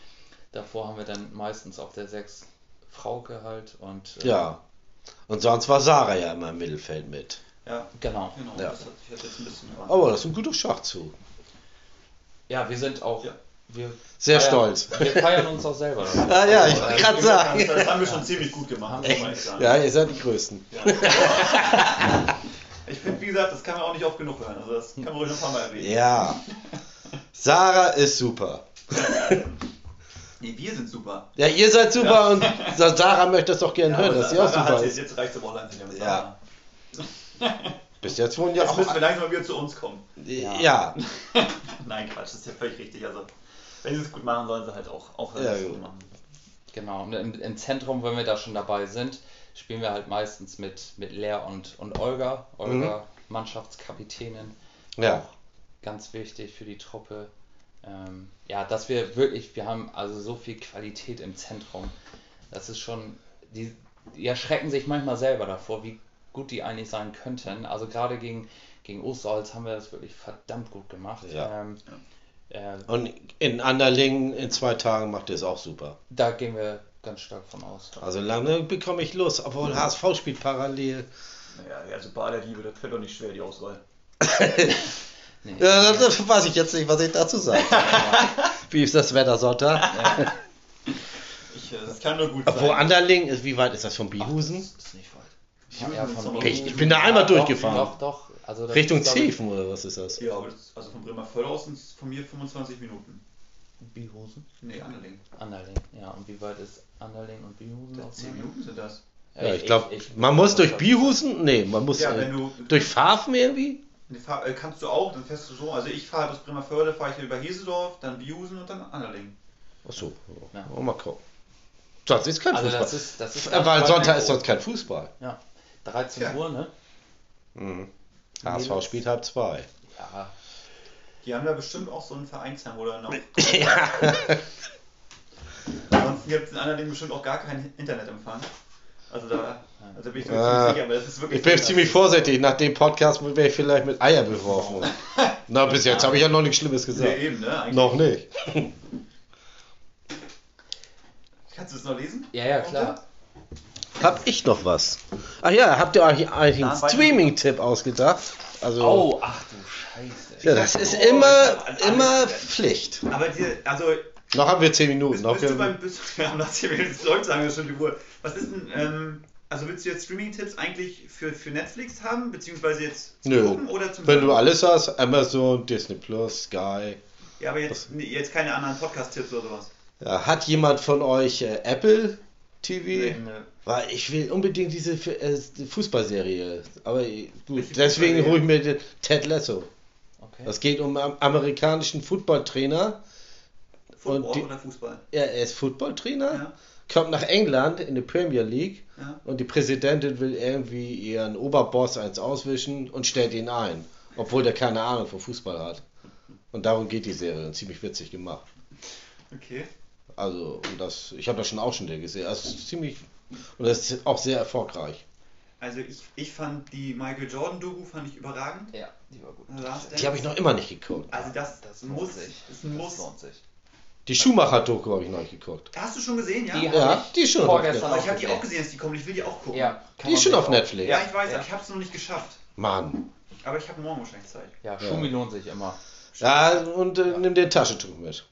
Speaker 3: Davor haben wir dann meistens auf der 6 Frauke halt und äh,
Speaker 1: Ja. Und sonst war Sarah ja immer im Mittelfeld mit.
Speaker 2: Ja,
Speaker 3: genau.
Speaker 2: genau.
Speaker 1: Ja.
Speaker 2: Das hat sich jetzt ein bisschen
Speaker 1: Aber das ist ein guter Schachzug.
Speaker 3: Ja, wir sind auch
Speaker 2: Ja.
Speaker 3: wir
Speaker 1: Sehr
Speaker 3: feiern,
Speaker 1: stolz.
Speaker 3: Wir feiern uns auch selber.
Speaker 1: Ah ja,
Speaker 3: Also,
Speaker 1: ich
Speaker 3: äh,
Speaker 1: wollte gerade sagen.
Speaker 2: Das haben wir schon ziemlich gut gemacht.
Speaker 1: Ja, ihr seid die Größten.
Speaker 2: Ich finde, wie gesagt, das kann man auch nicht oft genug hören. Also das kann man ruhig noch ein paar Mal erwähnen.
Speaker 1: Ja. Sarah ist super.
Speaker 2: Nee, wir sind super.
Speaker 1: Ja, ihr seid super und Sarah möchte das doch gerne hören, dass sie auch super ist.
Speaker 2: Jetzt, jetzt reicht es aber auch langsam mit
Speaker 1: Ja. Bis jetzt wurden ja
Speaker 2: Jetzt
Speaker 1: auch.
Speaker 2: müssen wir langsam mal wieder zu uns kommen.
Speaker 1: Ja.
Speaker 2: Nein, Quatsch, das ist ja völlig richtig. Also, wenn sie es gut machen, sollen sie halt auch, auch
Speaker 1: Ja, gut.
Speaker 2: machen.
Speaker 3: Genau, und im, im Zentrum, wenn wir da schon dabei sind, spielen wir halt meistens mit, mit Lea und, und Olga. Olga, Mannschaftskapitänin.
Speaker 1: Ja.
Speaker 3: Auch ganz wichtig für die Truppe. Ähm, ja, dass wir wirklich, wir haben also so viel Qualität im Zentrum. Das ist schon, die, die erschrecken sich manchmal selber davor, wie gut die eigentlich sein könnten. Also gerade gegen, gegen Osterholz haben wir das wirklich verdammt gut gemacht.
Speaker 1: Ja.
Speaker 3: Ähm, äh,
Speaker 1: Und in Anderlingen in zwei Tagen macht ihr es auch super.
Speaker 3: da gehen wir ganz stark von aus.
Speaker 1: Also lange bekomme ich Lust, obwohl HSV spielt parallel.
Speaker 2: Naja, also bei aller Liebe, das fällt doch nicht schwer, die Auswahl.
Speaker 3: Nee.
Speaker 1: Ja, das, weiß ich jetzt nicht, was ich dazu sage. Wie ist das Wetter Sonntag?
Speaker 2: Ich, äh, das kann nur gut
Speaker 1: Obwohl
Speaker 2: sein.
Speaker 1: Anderlingen, ist, wie weit ist das von Bihusen?
Speaker 3: Das ist nicht weit.
Speaker 2: Bihusen
Speaker 3: Ja,
Speaker 1: Ich, ich bin da einmal durchgefahren.
Speaker 3: Doch, doch. Also
Speaker 1: Richtung
Speaker 3: ich,
Speaker 1: Zeven oder was ist das?
Speaker 2: Ja, aber das, also von Bremervörde aus sind es von mir 25 Minuten.
Speaker 3: Bihusen?
Speaker 2: Nee, Anderling.
Speaker 3: Anderling, ja. Und wie weit ist Anderling und Bihusen? auseinander?
Speaker 2: 10 Minuten sind das.
Speaker 1: Ja, ich glaube, man muss durch Bihusen, nee, man muss
Speaker 2: Ja,
Speaker 1: äh,
Speaker 2: wenn du.
Speaker 1: durch Pfaffen irgendwie.
Speaker 2: Nee, fahr- äh, kannst du auch, dann fährst du so. Also ich fahre halt aus Bremervörde, fahre ich hier über Hiesedorf, dann Bihusen und dann Anderling.
Speaker 1: Achso,
Speaker 3: Ja.
Speaker 1: oh, mal gucken. Sonst ist kein
Speaker 3: Also
Speaker 1: Fußball.
Speaker 3: das ist, das ist
Speaker 1: Äh, Weil Sonntag ist sonst kein Fußball.
Speaker 3: Ja. 13
Speaker 2: Ja.
Speaker 3: Uhr, ne?
Speaker 1: Mhm. HSV
Speaker 3: Mädels.
Speaker 1: spielt halb zwei.
Speaker 3: Ja.
Speaker 2: Die haben da bestimmt auch so ein Vereinsheim oder noch.
Speaker 1: ja.
Speaker 2: Ansonsten gibt es in anderen Dingen bestimmt auch gar keinen Internetempfang. Also da, also bin ich mir
Speaker 1: Ah.
Speaker 2: ziemlich sicher, aber das ist wirklich.
Speaker 1: Ich bin ziemlich vorsichtig. Nach dem Podcast wäre ich vielleicht mit Eier beworfen. Na, bis jetzt habe ich ja noch nichts Schlimmes gesagt.
Speaker 2: Ja, eben, ne? Eigentlich.
Speaker 1: Noch nicht.
Speaker 2: Kannst du es noch lesen?
Speaker 3: Ja, ja, klar.
Speaker 1: Hab ich noch was? Ach ja, habt ihr euch eigentlich einen. Streaming-Tipp ausgedacht? Also,
Speaker 3: Oh, ach du Scheiße.
Speaker 1: ja, das ist
Speaker 2: Oh,
Speaker 1: immer, immer. Pflicht.
Speaker 2: Aber die, also,
Speaker 1: Noch haben wir 10 Minuten.
Speaker 2: bist,
Speaker 1: Noch
Speaker 2: bist du
Speaker 1: wir,
Speaker 2: beim, bist, wir haben nach 10 Minuten, Leute sagen ja schon die Uhr. Was ist denn, ähm, also willst du jetzt Streaming-Tipps eigentlich für, für Netflix haben, beziehungsweise jetzt
Speaker 1: Nö.
Speaker 2: gucken oder zum
Speaker 1: wenn du
Speaker 2: Hören?
Speaker 1: alles hast, Amazon, Disney Plus, Sky.
Speaker 2: Ja, aber jetzt, nee, jetzt keine anderen Podcast-Tipps oder sowas.
Speaker 1: Ja, hat jemand von euch äh, Apple TV?
Speaker 2: Nee.
Speaker 1: Weil ich will unbedingt diese äh, Fußballserie. Aber gut,
Speaker 2: Welche
Speaker 1: deswegen hole ich mir den Ted Lasso.
Speaker 3: Okay.
Speaker 1: Es geht um einen amerikanischen Footballtrainer.
Speaker 2: Football
Speaker 1: die-
Speaker 2: oder Fußball?
Speaker 1: Er ist Footballtrainer,
Speaker 2: Ja,
Speaker 1: kommt nach England in die Premier League
Speaker 2: ja.
Speaker 1: und die Präsidentin will irgendwie ihren Oberboss eins auswischen und stellt ihn ein, obwohl der keine Ahnung von Fußball hat. Und darum geht die Serie und ziemlich witzig gemacht.
Speaker 2: Okay.
Speaker 1: Also, und das, ich habe das schon auch schon gesehen. Also, es ist ziemlich, und das ist auch sehr erfolgreich.
Speaker 2: Also ich, ich fand die Michael Jordan-Doku fand ich überragend.
Speaker 3: Ja, die war gut.
Speaker 1: Die habe ich noch immer nicht geguckt.
Speaker 2: Also das,
Speaker 3: Das
Speaker 2: muss,
Speaker 3: lohnt sich.
Speaker 2: ist ein Muss.
Speaker 3: Das lohnt sich.
Speaker 1: Die Schumacher-Doku habe ich noch nicht geguckt.
Speaker 2: Hast du schon gesehen, ja?
Speaker 3: Die
Speaker 1: Ja, die schon.
Speaker 3: vorgestern
Speaker 2: Aber ich habe die auch gesehen, dass die kommen. Ich will die auch gucken.
Speaker 3: Ja,
Speaker 1: Die ist schon auf Netflix.
Speaker 2: Ja, ich weiß,
Speaker 3: ja.
Speaker 2: aber ich habe es noch nicht geschafft.
Speaker 1: Mann.
Speaker 2: Aber ich habe morgen wahrscheinlich Zeit.
Speaker 3: Ja, Schumi lohnt sich immer.
Speaker 1: Ja, und äh, nimm dir ein Taschentuch mit.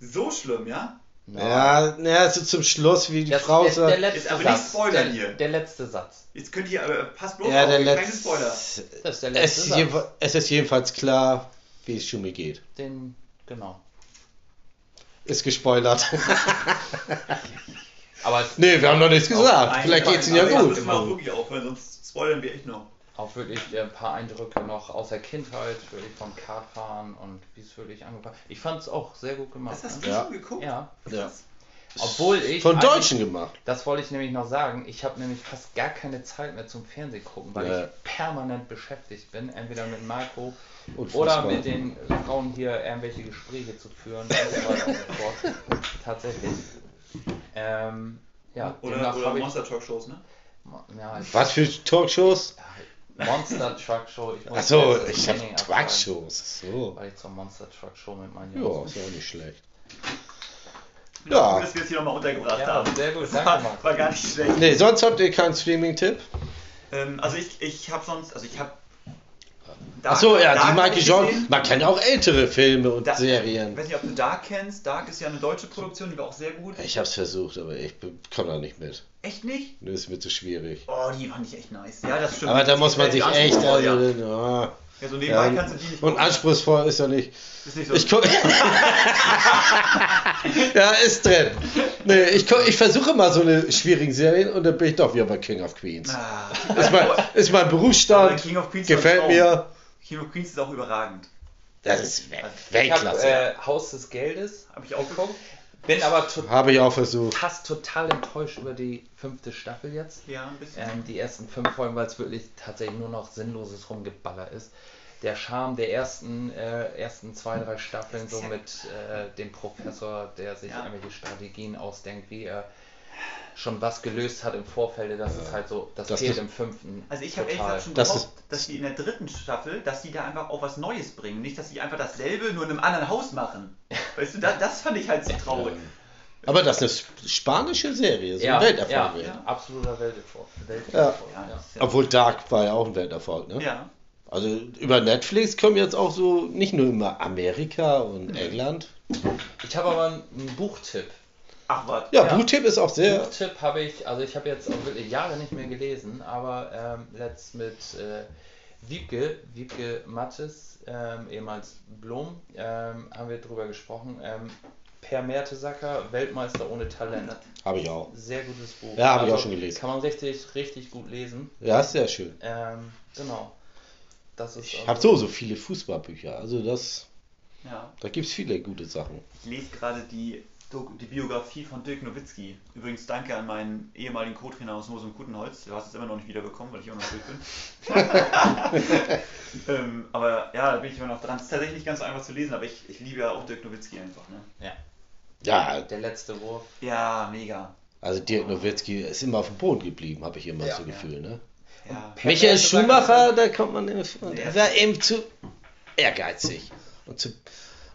Speaker 2: So schlimm, ja?
Speaker 1: Ja, naja, so zum Schluss, wie die
Speaker 3: Das,
Speaker 1: Frau
Speaker 3: der, der
Speaker 1: sagt.
Speaker 3: letzte
Speaker 2: Ist aber nicht
Speaker 3: Satz.
Speaker 2: spoilern
Speaker 3: der,
Speaker 2: hier.
Speaker 3: der letzte Satz.
Speaker 2: Jetzt könnt ihr, aber passt bloß
Speaker 1: Ja,
Speaker 2: auf,
Speaker 1: der
Speaker 2: keine
Speaker 1: letzte.
Speaker 2: Spoiler.
Speaker 3: Das ist der
Speaker 1: Es
Speaker 3: letzte
Speaker 1: ist,
Speaker 3: Satz.
Speaker 1: jedenfalls, es ist jedenfalls klar, wie es Schumi geht.
Speaker 3: Den, genau.
Speaker 1: Ist gespoilert.
Speaker 3: Aber es
Speaker 1: nee, wir haben noch nichts gesagt.
Speaker 2: Nein,
Speaker 1: Vielleicht
Speaker 2: nein,
Speaker 1: geht's ihnen ja gut.
Speaker 2: müssen wir auch wirklich aufhören, sonst spoilern wir echt noch.
Speaker 3: auch wirklich äh, ein paar Eindrücke noch aus der Kindheit, wirklich vom Kartfahren und wie es wirklich angefangen Ich fand es auch sehr gut gemacht.
Speaker 2: Das hast du
Speaker 1: Ja.
Speaker 2: schon geguckt?
Speaker 3: Ja,
Speaker 1: Ja.
Speaker 3: Obwohl ich.
Speaker 1: Von Deutschen gemacht.
Speaker 3: Das wollte ich nämlich noch sagen. Ich habe nämlich fast gar keine Zeit mehr zum Fernsehen gucken, weil
Speaker 1: Ja.
Speaker 3: ich permanent beschäftigt bin. Entweder mit Marco
Speaker 1: Und
Speaker 3: oder mit den Frauen hier irgendwelche Gespräche zu führen und so weiter und so fort. Tatsächlich. Ähm, ja,
Speaker 2: Oder,
Speaker 3: demnach
Speaker 2: oder
Speaker 3: habe ich.
Speaker 2: Monster Talk Shows, ne?
Speaker 3: Ja, ich,
Speaker 1: Was für Talkshows?
Speaker 3: Monster Truck Show. Ich muss
Speaker 1: Achso,
Speaker 3: jetzt das
Speaker 1: ich habe
Speaker 3: Training absagen,
Speaker 1: Truckshows. So.
Speaker 3: Weil ich zur Monster Truck Show mit meinen
Speaker 1: Ja,
Speaker 3: Jungs.
Speaker 1: ist ja auch nicht schlecht.
Speaker 2: Gut,
Speaker 1: Ja.
Speaker 2: dass wir es hier nochmal untergebracht
Speaker 3: Ja,
Speaker 2: haben.
Speaker 3: sehr gut, danke,
Speaker 2: war,
Speaker 3: Marco.
Speaker 2: war gar nicht schlecht.
Speaker 1: Nee, sonst habt ihr keinen Streaming-Tipp?
Speaker 2: Ähm, also ich, ich habe sonst, also ich habe.
Speaker 1: Achso, ja, die Michael
Speaker 2: ich
Speaker 1: Jordan.
Speaker 2: gesehen.
Speaker 1: Man kennt auch ältere Filme und
Speaker 2: Da- Ich
Speaker 1: Serien.
Speaker 2: weiß nicht, ob du Dark kennst. Dark ist ja eine deutsche Produktion, die war auch sehr gut.
Speaker 1: Ich hab's versucht, aber ich komme da nicht mit.
Speaker 2: Echt nicht?
Speaker 1: Das ist mir zu schwierig.
Speaker 2: Oh, die fand ich echt nice. Ja, das stimmt.
Speaker 1: Aber da muss man
Speaker 2: Die
Speaker 1: sich echt. Also,
Speaker 2: ja.
Speaker 1: ja.
Speaker 2: Ja, so nebenbei
Speaker 1: Ja,
Speaker 2: kannst du die nicht
Speaker 1: Und anspruchsvoll ist ja nicht.
Speaker 2: Ist nicht so.
Speaker 1: Ich guck, ja, ist drin. Nee, ich, guck, ich versuche mal so eine schwierigen Serien und dann bin ich doch wieder bei King of Queens.
Speaker 2: Ah,
Speaker 1: Ist mein, ist mein Berufsstand,
Speaker 2: King of Queens
Speaker 1: gefällt mir.
Speaker 2: King of Queens ist auch überragend.
Speaker 1: Das ist
Speaker 3: Ich habe
Speaker 1: Weltklasse.
Speaker 3: äh, Haus des Geldes
Speaker 2: Habe ich auch
Speaker 3: geguckt. Bin aber to
Speaker 1: Habe ich auch versucht.
Speaker 3: fast total enttäuscht über die fünfte Staffel jetzt.
Speaker 2: Ja, ein bisschen.
Speaker 3: Ähm, die ersten fünf Folgen, weil es wirklich tatsächlich nur noch sinnloses Rumgeballer ist. Der Charme der ersten, äh, ersten zwei, drei Staffeln, so
Speaker 2: ja-
Speaker 3: mit äh, dem Professor, der sich
Speaker 2: Ja.
Speaker 3: irgendwelche Strategien ausdenkt, wie er schon was gelöst hat im Vorfeld, das ist halt so, das,
Speaker 1: Das
Speaker 3: fehlt
Speaker 1: ist-
Speaker 3: im fünften.
Speaker 2: Also ich habe ehrlich gesagt schon
Speaker 1: Das
Speaker 2: gehofft, dass die in der dritten Staffel, dass die da einfach auch was Neues bringen. Nicht, dass die einfach dasselbe nur in einem anderen Haus machen. Weißt du, das, das fand ich halt so traurig.
Speaker 1: Aber das ist eine spanische Serie, so
Speaker 3: ja,
Speaker 1: ein Welterfolg.
Speaker 3: ja,
Speaker 1: wird.
Speaker 3: ja, absoluter Welterfolg. Welterfolg
Speaker 1: Ja. Obwohl Dark war ja auch ein Welterfolg, ne?
Speaker 2: Ja.
Speaker 1: Also über Netflix kommen jetzt auch so nicht nur immer Amerika und England.
Speaker 3: Ich habe aber einen Buchtipp.
Speaker 2: Ach was.
Speaker 1: Ja,
Speaker 3: Ja.
Speaker 1: Buchtipp ist auch sehr.
Speaker 3: Buchtipp habe ich, also ich habe jetzt auch wirklich Jahre nicht mehr gelesen, aber ähm, letzt mit äh, Wiebke, Wiebke Mattes, ähm, ehemals Blom, ähm, haben wir drüber gesprochen. Ähm, per Mertesacker, Weltmeister ohne Talent.
Speaker 1: Habe ich auch.
Speaker 3: Sehr gutes Buch.
Speaker 1: Ja, habe ich auch schon gelesen.
Speaker 3: Kann man richtig, richtig gut lesen.
Speaker 1: Ja, ist sehr schön.
Speaker 3: Ähm, genau. Das ist
Speaker 1: Ich
Speaker 3: also-
Speaker 1: habe so, so viele Fußballbücher. Also das,
Speaker 2: Ja.
Speaker 1: da gibt es viele gute Sachen.
Speaker 2: Ich lese gerade die die Biografie von Dirk Nowitzki. Übrigens danke an meinen ehemaligen Co-Trainer aus Moos und Kutenholz. Du hast es immer noch nicht wieder bekommen, weil ich immer noch durch bin. ähm, aber ja, da bin ich immer noch dran. Es ist tatsächlich ganz einfach zu lesen, aber ich, ich liebe ja auch Dirk Nowitzki einfach. Ne?
Speaker 3: Ja.
Speaker 1: Ja,
Speaker 3: Der letzte Wurf.
Speaker 2: Ja, mega.
Speaker 1: also Dirk Nowitzki ist immer auf dem Boden geblieben, habe ich immer
Speaker 3: Ja.
Speaker 1: so Gefühl, ne?
Speaker 2: Ja.
Speaker 1: Michael Schumacher, da kommt man
Speaker 2: Nee.
Speaker 1: der war eben zu ehrgeizig. Und, zu,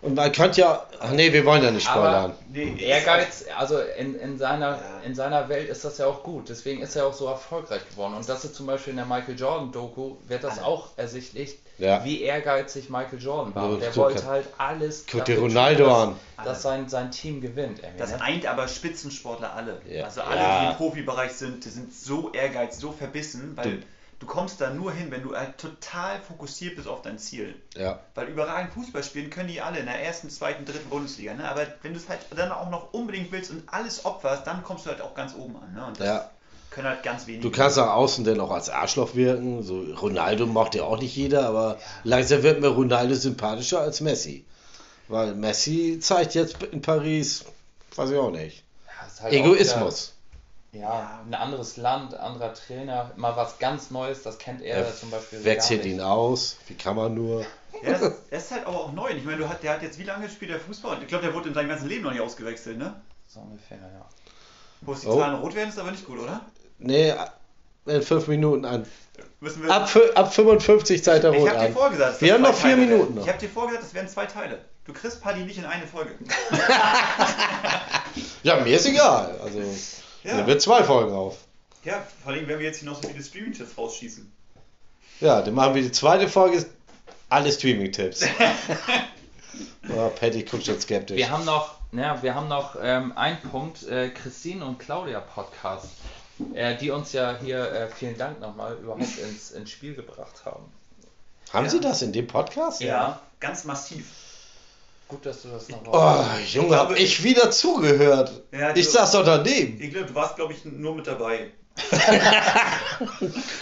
Speaker 1: und man könnte ja, ach nee, wir wollen ja nicht
Speaker 3: Aber-
Speaker 1: spoilern.
Speaker 2: Nee,
Speaker 3: Ehrgeiz, also in, in, seiner,
Speaker 2: Ja.
Speaker 3: in seiner Welt ist das ja auch gut. Deswegen ist er auch so erfolgreich geworden. Und das ist zum Beispiel in der Michael Jordan-Doku, wird das auch ersichtlich,
Speaker 1: Ja.
Speaker 3: wie ehrgeizig Michael Jordan war. Der wollte halt alles.
Speaker 1: Guck dir
Speaker 3: dafür tun,
Speaker 1: Ronaldo
Speaker 3: dass,
Speaker 1: an.
Speaker 3: Dass sein, sein Team gewinnt. irgendwie,
Speaker 2: Das
Speaker 3: ne?
Speaker 2: eint aber Spitzensportler alle.
Speaker 1: Ja.
Speaker 2: Also alle,
Speaker 1: Ja.
Speaker 2: die im Profibereich sind, die sind so ehrgeizig, so verbissen, weil
Speaker 1: Du-
Speaker 2: du, kommst da nur hin, wenn du halt total fokussiert bist auf dein Ziel.
Speaker 1: Ja.
Speaker 2: Weil überragend Fußball spielen können die alle in der ersten, zweiten, dritten Bundesliga. Ne? Aber wenn du es halt dann auch noch unbedingt willst und alles opferst, dann kommst du halt auch ganz oben an. Ne? Und das
Speaker 1: Ja.
Speaker 2: können halt ganz wenige.
Speaker 1: Du kannst nach außen denn auch als Arschloch wirken. So Ronaldo macht ja auch nicht jeder, aber langsam wird mir Ronaldo sympathischer als Messi. Weil Messi zeigt jetzt in Paris, weiß ich auch nicht.
Speaker 3: Ja, halt
Speaker 1: Egoismus.
Speaker 3: Auch ja, ein anderes Land, anderer Trainer, mal was ganz Neues, das kennt er,
Speaker 1: Er
Speaker 3: zum Beispiel.
Speaker 1: Wechselt ihn aus. Wie kann man nur?
Speaker 2: Ja, das, das ist halt aber auch neu. Ich meine, du hat, der hat jetzt wie lange spielt der Fußball? Ich glaube, der wurde in seinem ganzen Leben noch nicht ausgewechselt, ne?
Speaker 3: So ungefähr, ja.
Speaker 2: Wo es die
Speaker 1: Oh.
Speaker 2: Zahlen rot werden, ist aber nicht gut, oder?
Speaker 1: Nee, in fünf Minuten an.
Speaker 2: Müssen wir.
Speaker 1: Ab, ab 55 zeigt er
Speaker 2: ich
Speaker 1: rot
Speaker 2: habe dir
Speaker 1: an.
Speaker 2: vorgesagt, dass
Speaker 1: Wir
Speaker 2: das
Speaker 1: haben
Speaker 2: zwei
Speaker 1: noch vier
Speaker 2: Teile
Speaker 1: Minuten noch.
Speaker 2: Ich habe dir vorgesagt, das werden zwei Teile. Du kriegst Paddy nicht in eine Folge.
Speaker 1: Ja, mir ist egal. Also,
Speaker 2: Ja.
Speaker 1: da wird zwei Folgen auf.
Speaker 2: Ja, vor allem, wenn wir jetzt hier noch so viele Streaming-Tipps rausschießen.
Speaker 1: Ja, dann machen wir die zweite Folge. Alle Streaming-Tipps. oh, Patty guckt schon skeptisch.
Speaker 3: Wir haben noch, ja, wir haben noch ähm, einen Punkt, äh, Christine und Claudia Podcast, äh, die uns ja hier, äh, vielen Dank nochmal, überhaupt ins, ins Spiel gebracht haben.
Speaker 1: haben
Speaker 2: Ja.
Speaker 1: Sie das in dem Podcast?
Speaker 3: Ja.
Speaker 2: Ganz massiv.
Speaker 3: Gut, dass du das noch
Speaker 1: Oh, Junge, hab
Speaker 2: glaube,
Speaker 1: ich wieder zugehört.
Speaker 2: Ja,
Speaker 1: ich
Speaker 2: du-
Speaker 1: saß doch daneben.
Speaker 2: Ich glaube, du warst, glaube ich, nur mit dabei.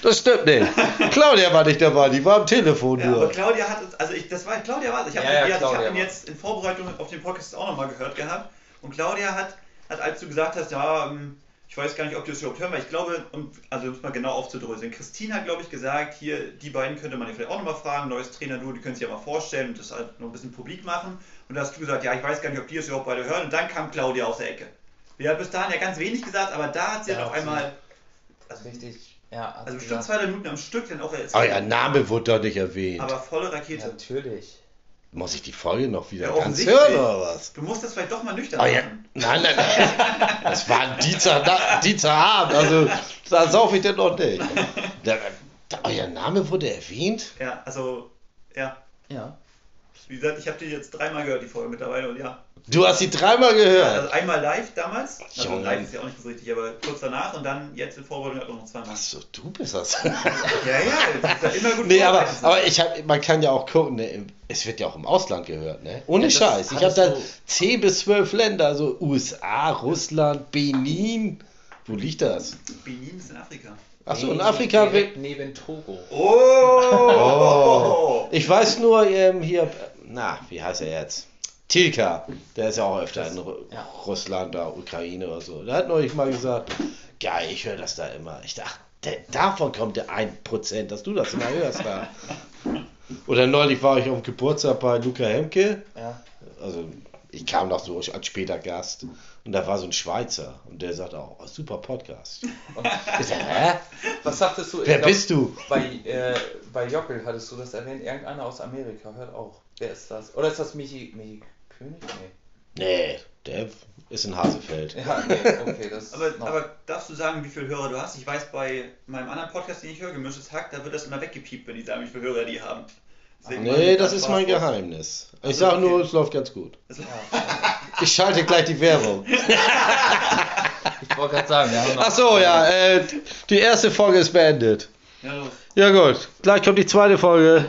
Speaker 1: Das stimmt nicht. Claudia war nicht dabei, die war am Telefon
Speaker 2: Ja, aber
Speaker 1: nur.
Speaker 2: Claudia hat uns, also ich, das war Claudia war es. Ich habe
Speaker 3: Ja, ja,
Speaker 2: ich hab ihn jetzt in Vorbereitung auf den Podcast auch nochmal gehört gehabt. Und Claudia hat, hat, als du gesagt hast, ja, ähm, ich weiß gar nicht, ob du das überhaupt hören, weil ich glaube, um, also um es mal genau aufzudröseln, Christine hat, glaube ich, gesagt, hier, die beiden könnte man ja vielleicht auch nochmal fragen, neues Trainer-Duo, die können sich ja mal vorstellen und das halt noch ein bisschen publik machen. Und da hast du gesagt, ja, ich weiß gar nicht, ob die es überhaupt beide hören. Und dann kam Claudia aus der Ecke. Die hat bis dahin ja ganz wenig gesagt, aber da hat sie
Speaker 3: Ja,
Speaker 2: halt auf einmal,
Speaker 3: richtig, ja,
Speaker 2: also bestimmt
Speaker 3: gesagt,
Speaker 2: zwei drei Minuten am Stück dann auch erzählt.
Speaker 1: Euer Name wurde doch nicht erwähnt.
Speaker 2: Aber volle Rakete.
Speaker 3: natürlich.
Speaker 1: Muss ich die Folge noch wieder
Speaker 2: Ja,
Speaker 1: ganz hören oder was?
Speaker 2: Du musst das vielleicht doch mal nüchtern
Speaker 1: ja.
Speaker 2: machen.
Speaker 1: Nein, nein, nein. Das war ein Dienstag, Dienstagabend, also da saufe ich denn noch nicht. Der, der, euer Name wurde erwähnt?
Speaker 2: Ja, also, ja.
Speaker 3: Ja.
Speaker 2: Wie gesagt, ich habe die jetzt dreimal gehört, die Folge mittlerweile, und ja.
Speaker 1: Du hast sie dreimal gehört.
Speaker 2: Also einmal live damals, also
Speaker 1: Junge.
Speaker 2: live ist ja auch nicht so richtig, aber kurz danach und dann jetzt in Vorbereitung halt auch noch zweimal.
Speaker 1: Achso, du bist das.
Speaker 2: Ja, ja, das ist ja immer gut
Speaker 1: nee, aber, aber ich hab, man kann ja auch gucken, ne, es wird ja auch im Ausland gehört, ne? Ohne
Speaker 3: Ja,
Speaker 1: Scheiß. Ich habe da
Speaker 3: du-
Speaker 1: 10 bis 12 Länder, also USA, Russland, Benin. Wo liegt das?
Speaker 2: Benin ist in Afrika.
Speaker 1: Achso, in Afrika.
Speaker 3: direkt neben Togo.
Speaker 2: Oh!
Speaker 1: Ich weiß nur, ähm, hier, na, wie heißt er jetzt? Tilka, der ist ja auch öfter in Ru
Speaker 3: ja.
Speaker 1: Russland, da Ukraine oder so. Der hat neulich mal gesagt, geil, ich höre das da immer. Ich dachte, der, davon kommt der 1%, dass du das immer hörst da. Oder neulich war ich auf dem Geburtstag bei Luca Hemke.
Speaker 3: Ja.
Speaker 1: Also ich kam noch so als später Gast. Und da war so ein Schweizer. Und der sagt auch, oh, super Podcast.
Speaker 3: Und
Speaker 1: Ich sag, hä?
Speaker 3: was sagtest du? Ich
Speaker 1: Wer
Speaker 3: glaub,
Speaker 1: bist du?
Speaker 3: Bei, äh, bei Jockel hattest du das erwähnt, irgendeiner aus Amerika hört auch. Wer ist das? Oder ist das Michi, Michi König? Nee.
Speaker 1: Nee, der ist in Hasefeld.
Speaker 3: Ja, nee, okay, das
Speaker 2: Aber,
Speaker 3: noch.
Speaker 2: aber darfst du sagen, wie viele Hörer du hast? Ich weiß, bei meinem anderen Podcast, den ich höre, Gemischtes Hack, da wird das immer weggepiept, wenn die sagen, wie viele Hörer die haben. Deswegen
Speaker 1: Nee, das ist mein. Geheimnis. Ich
Speaker 2: Also,
Speaker 1: sage nur,
Speaker 2: okay.
Speaker 1: es läuft ganz gut.
Speaker 3: Ja,
Speaker 1: Ich schalte gleich die Werbung.
Speaker 3: ich wollte gerade sagen, wir haben noch.
Speaker 1: Ach so, ja, äh, die erste Folge ist beendet. Ja gut, gleich kommt die zweite Folge.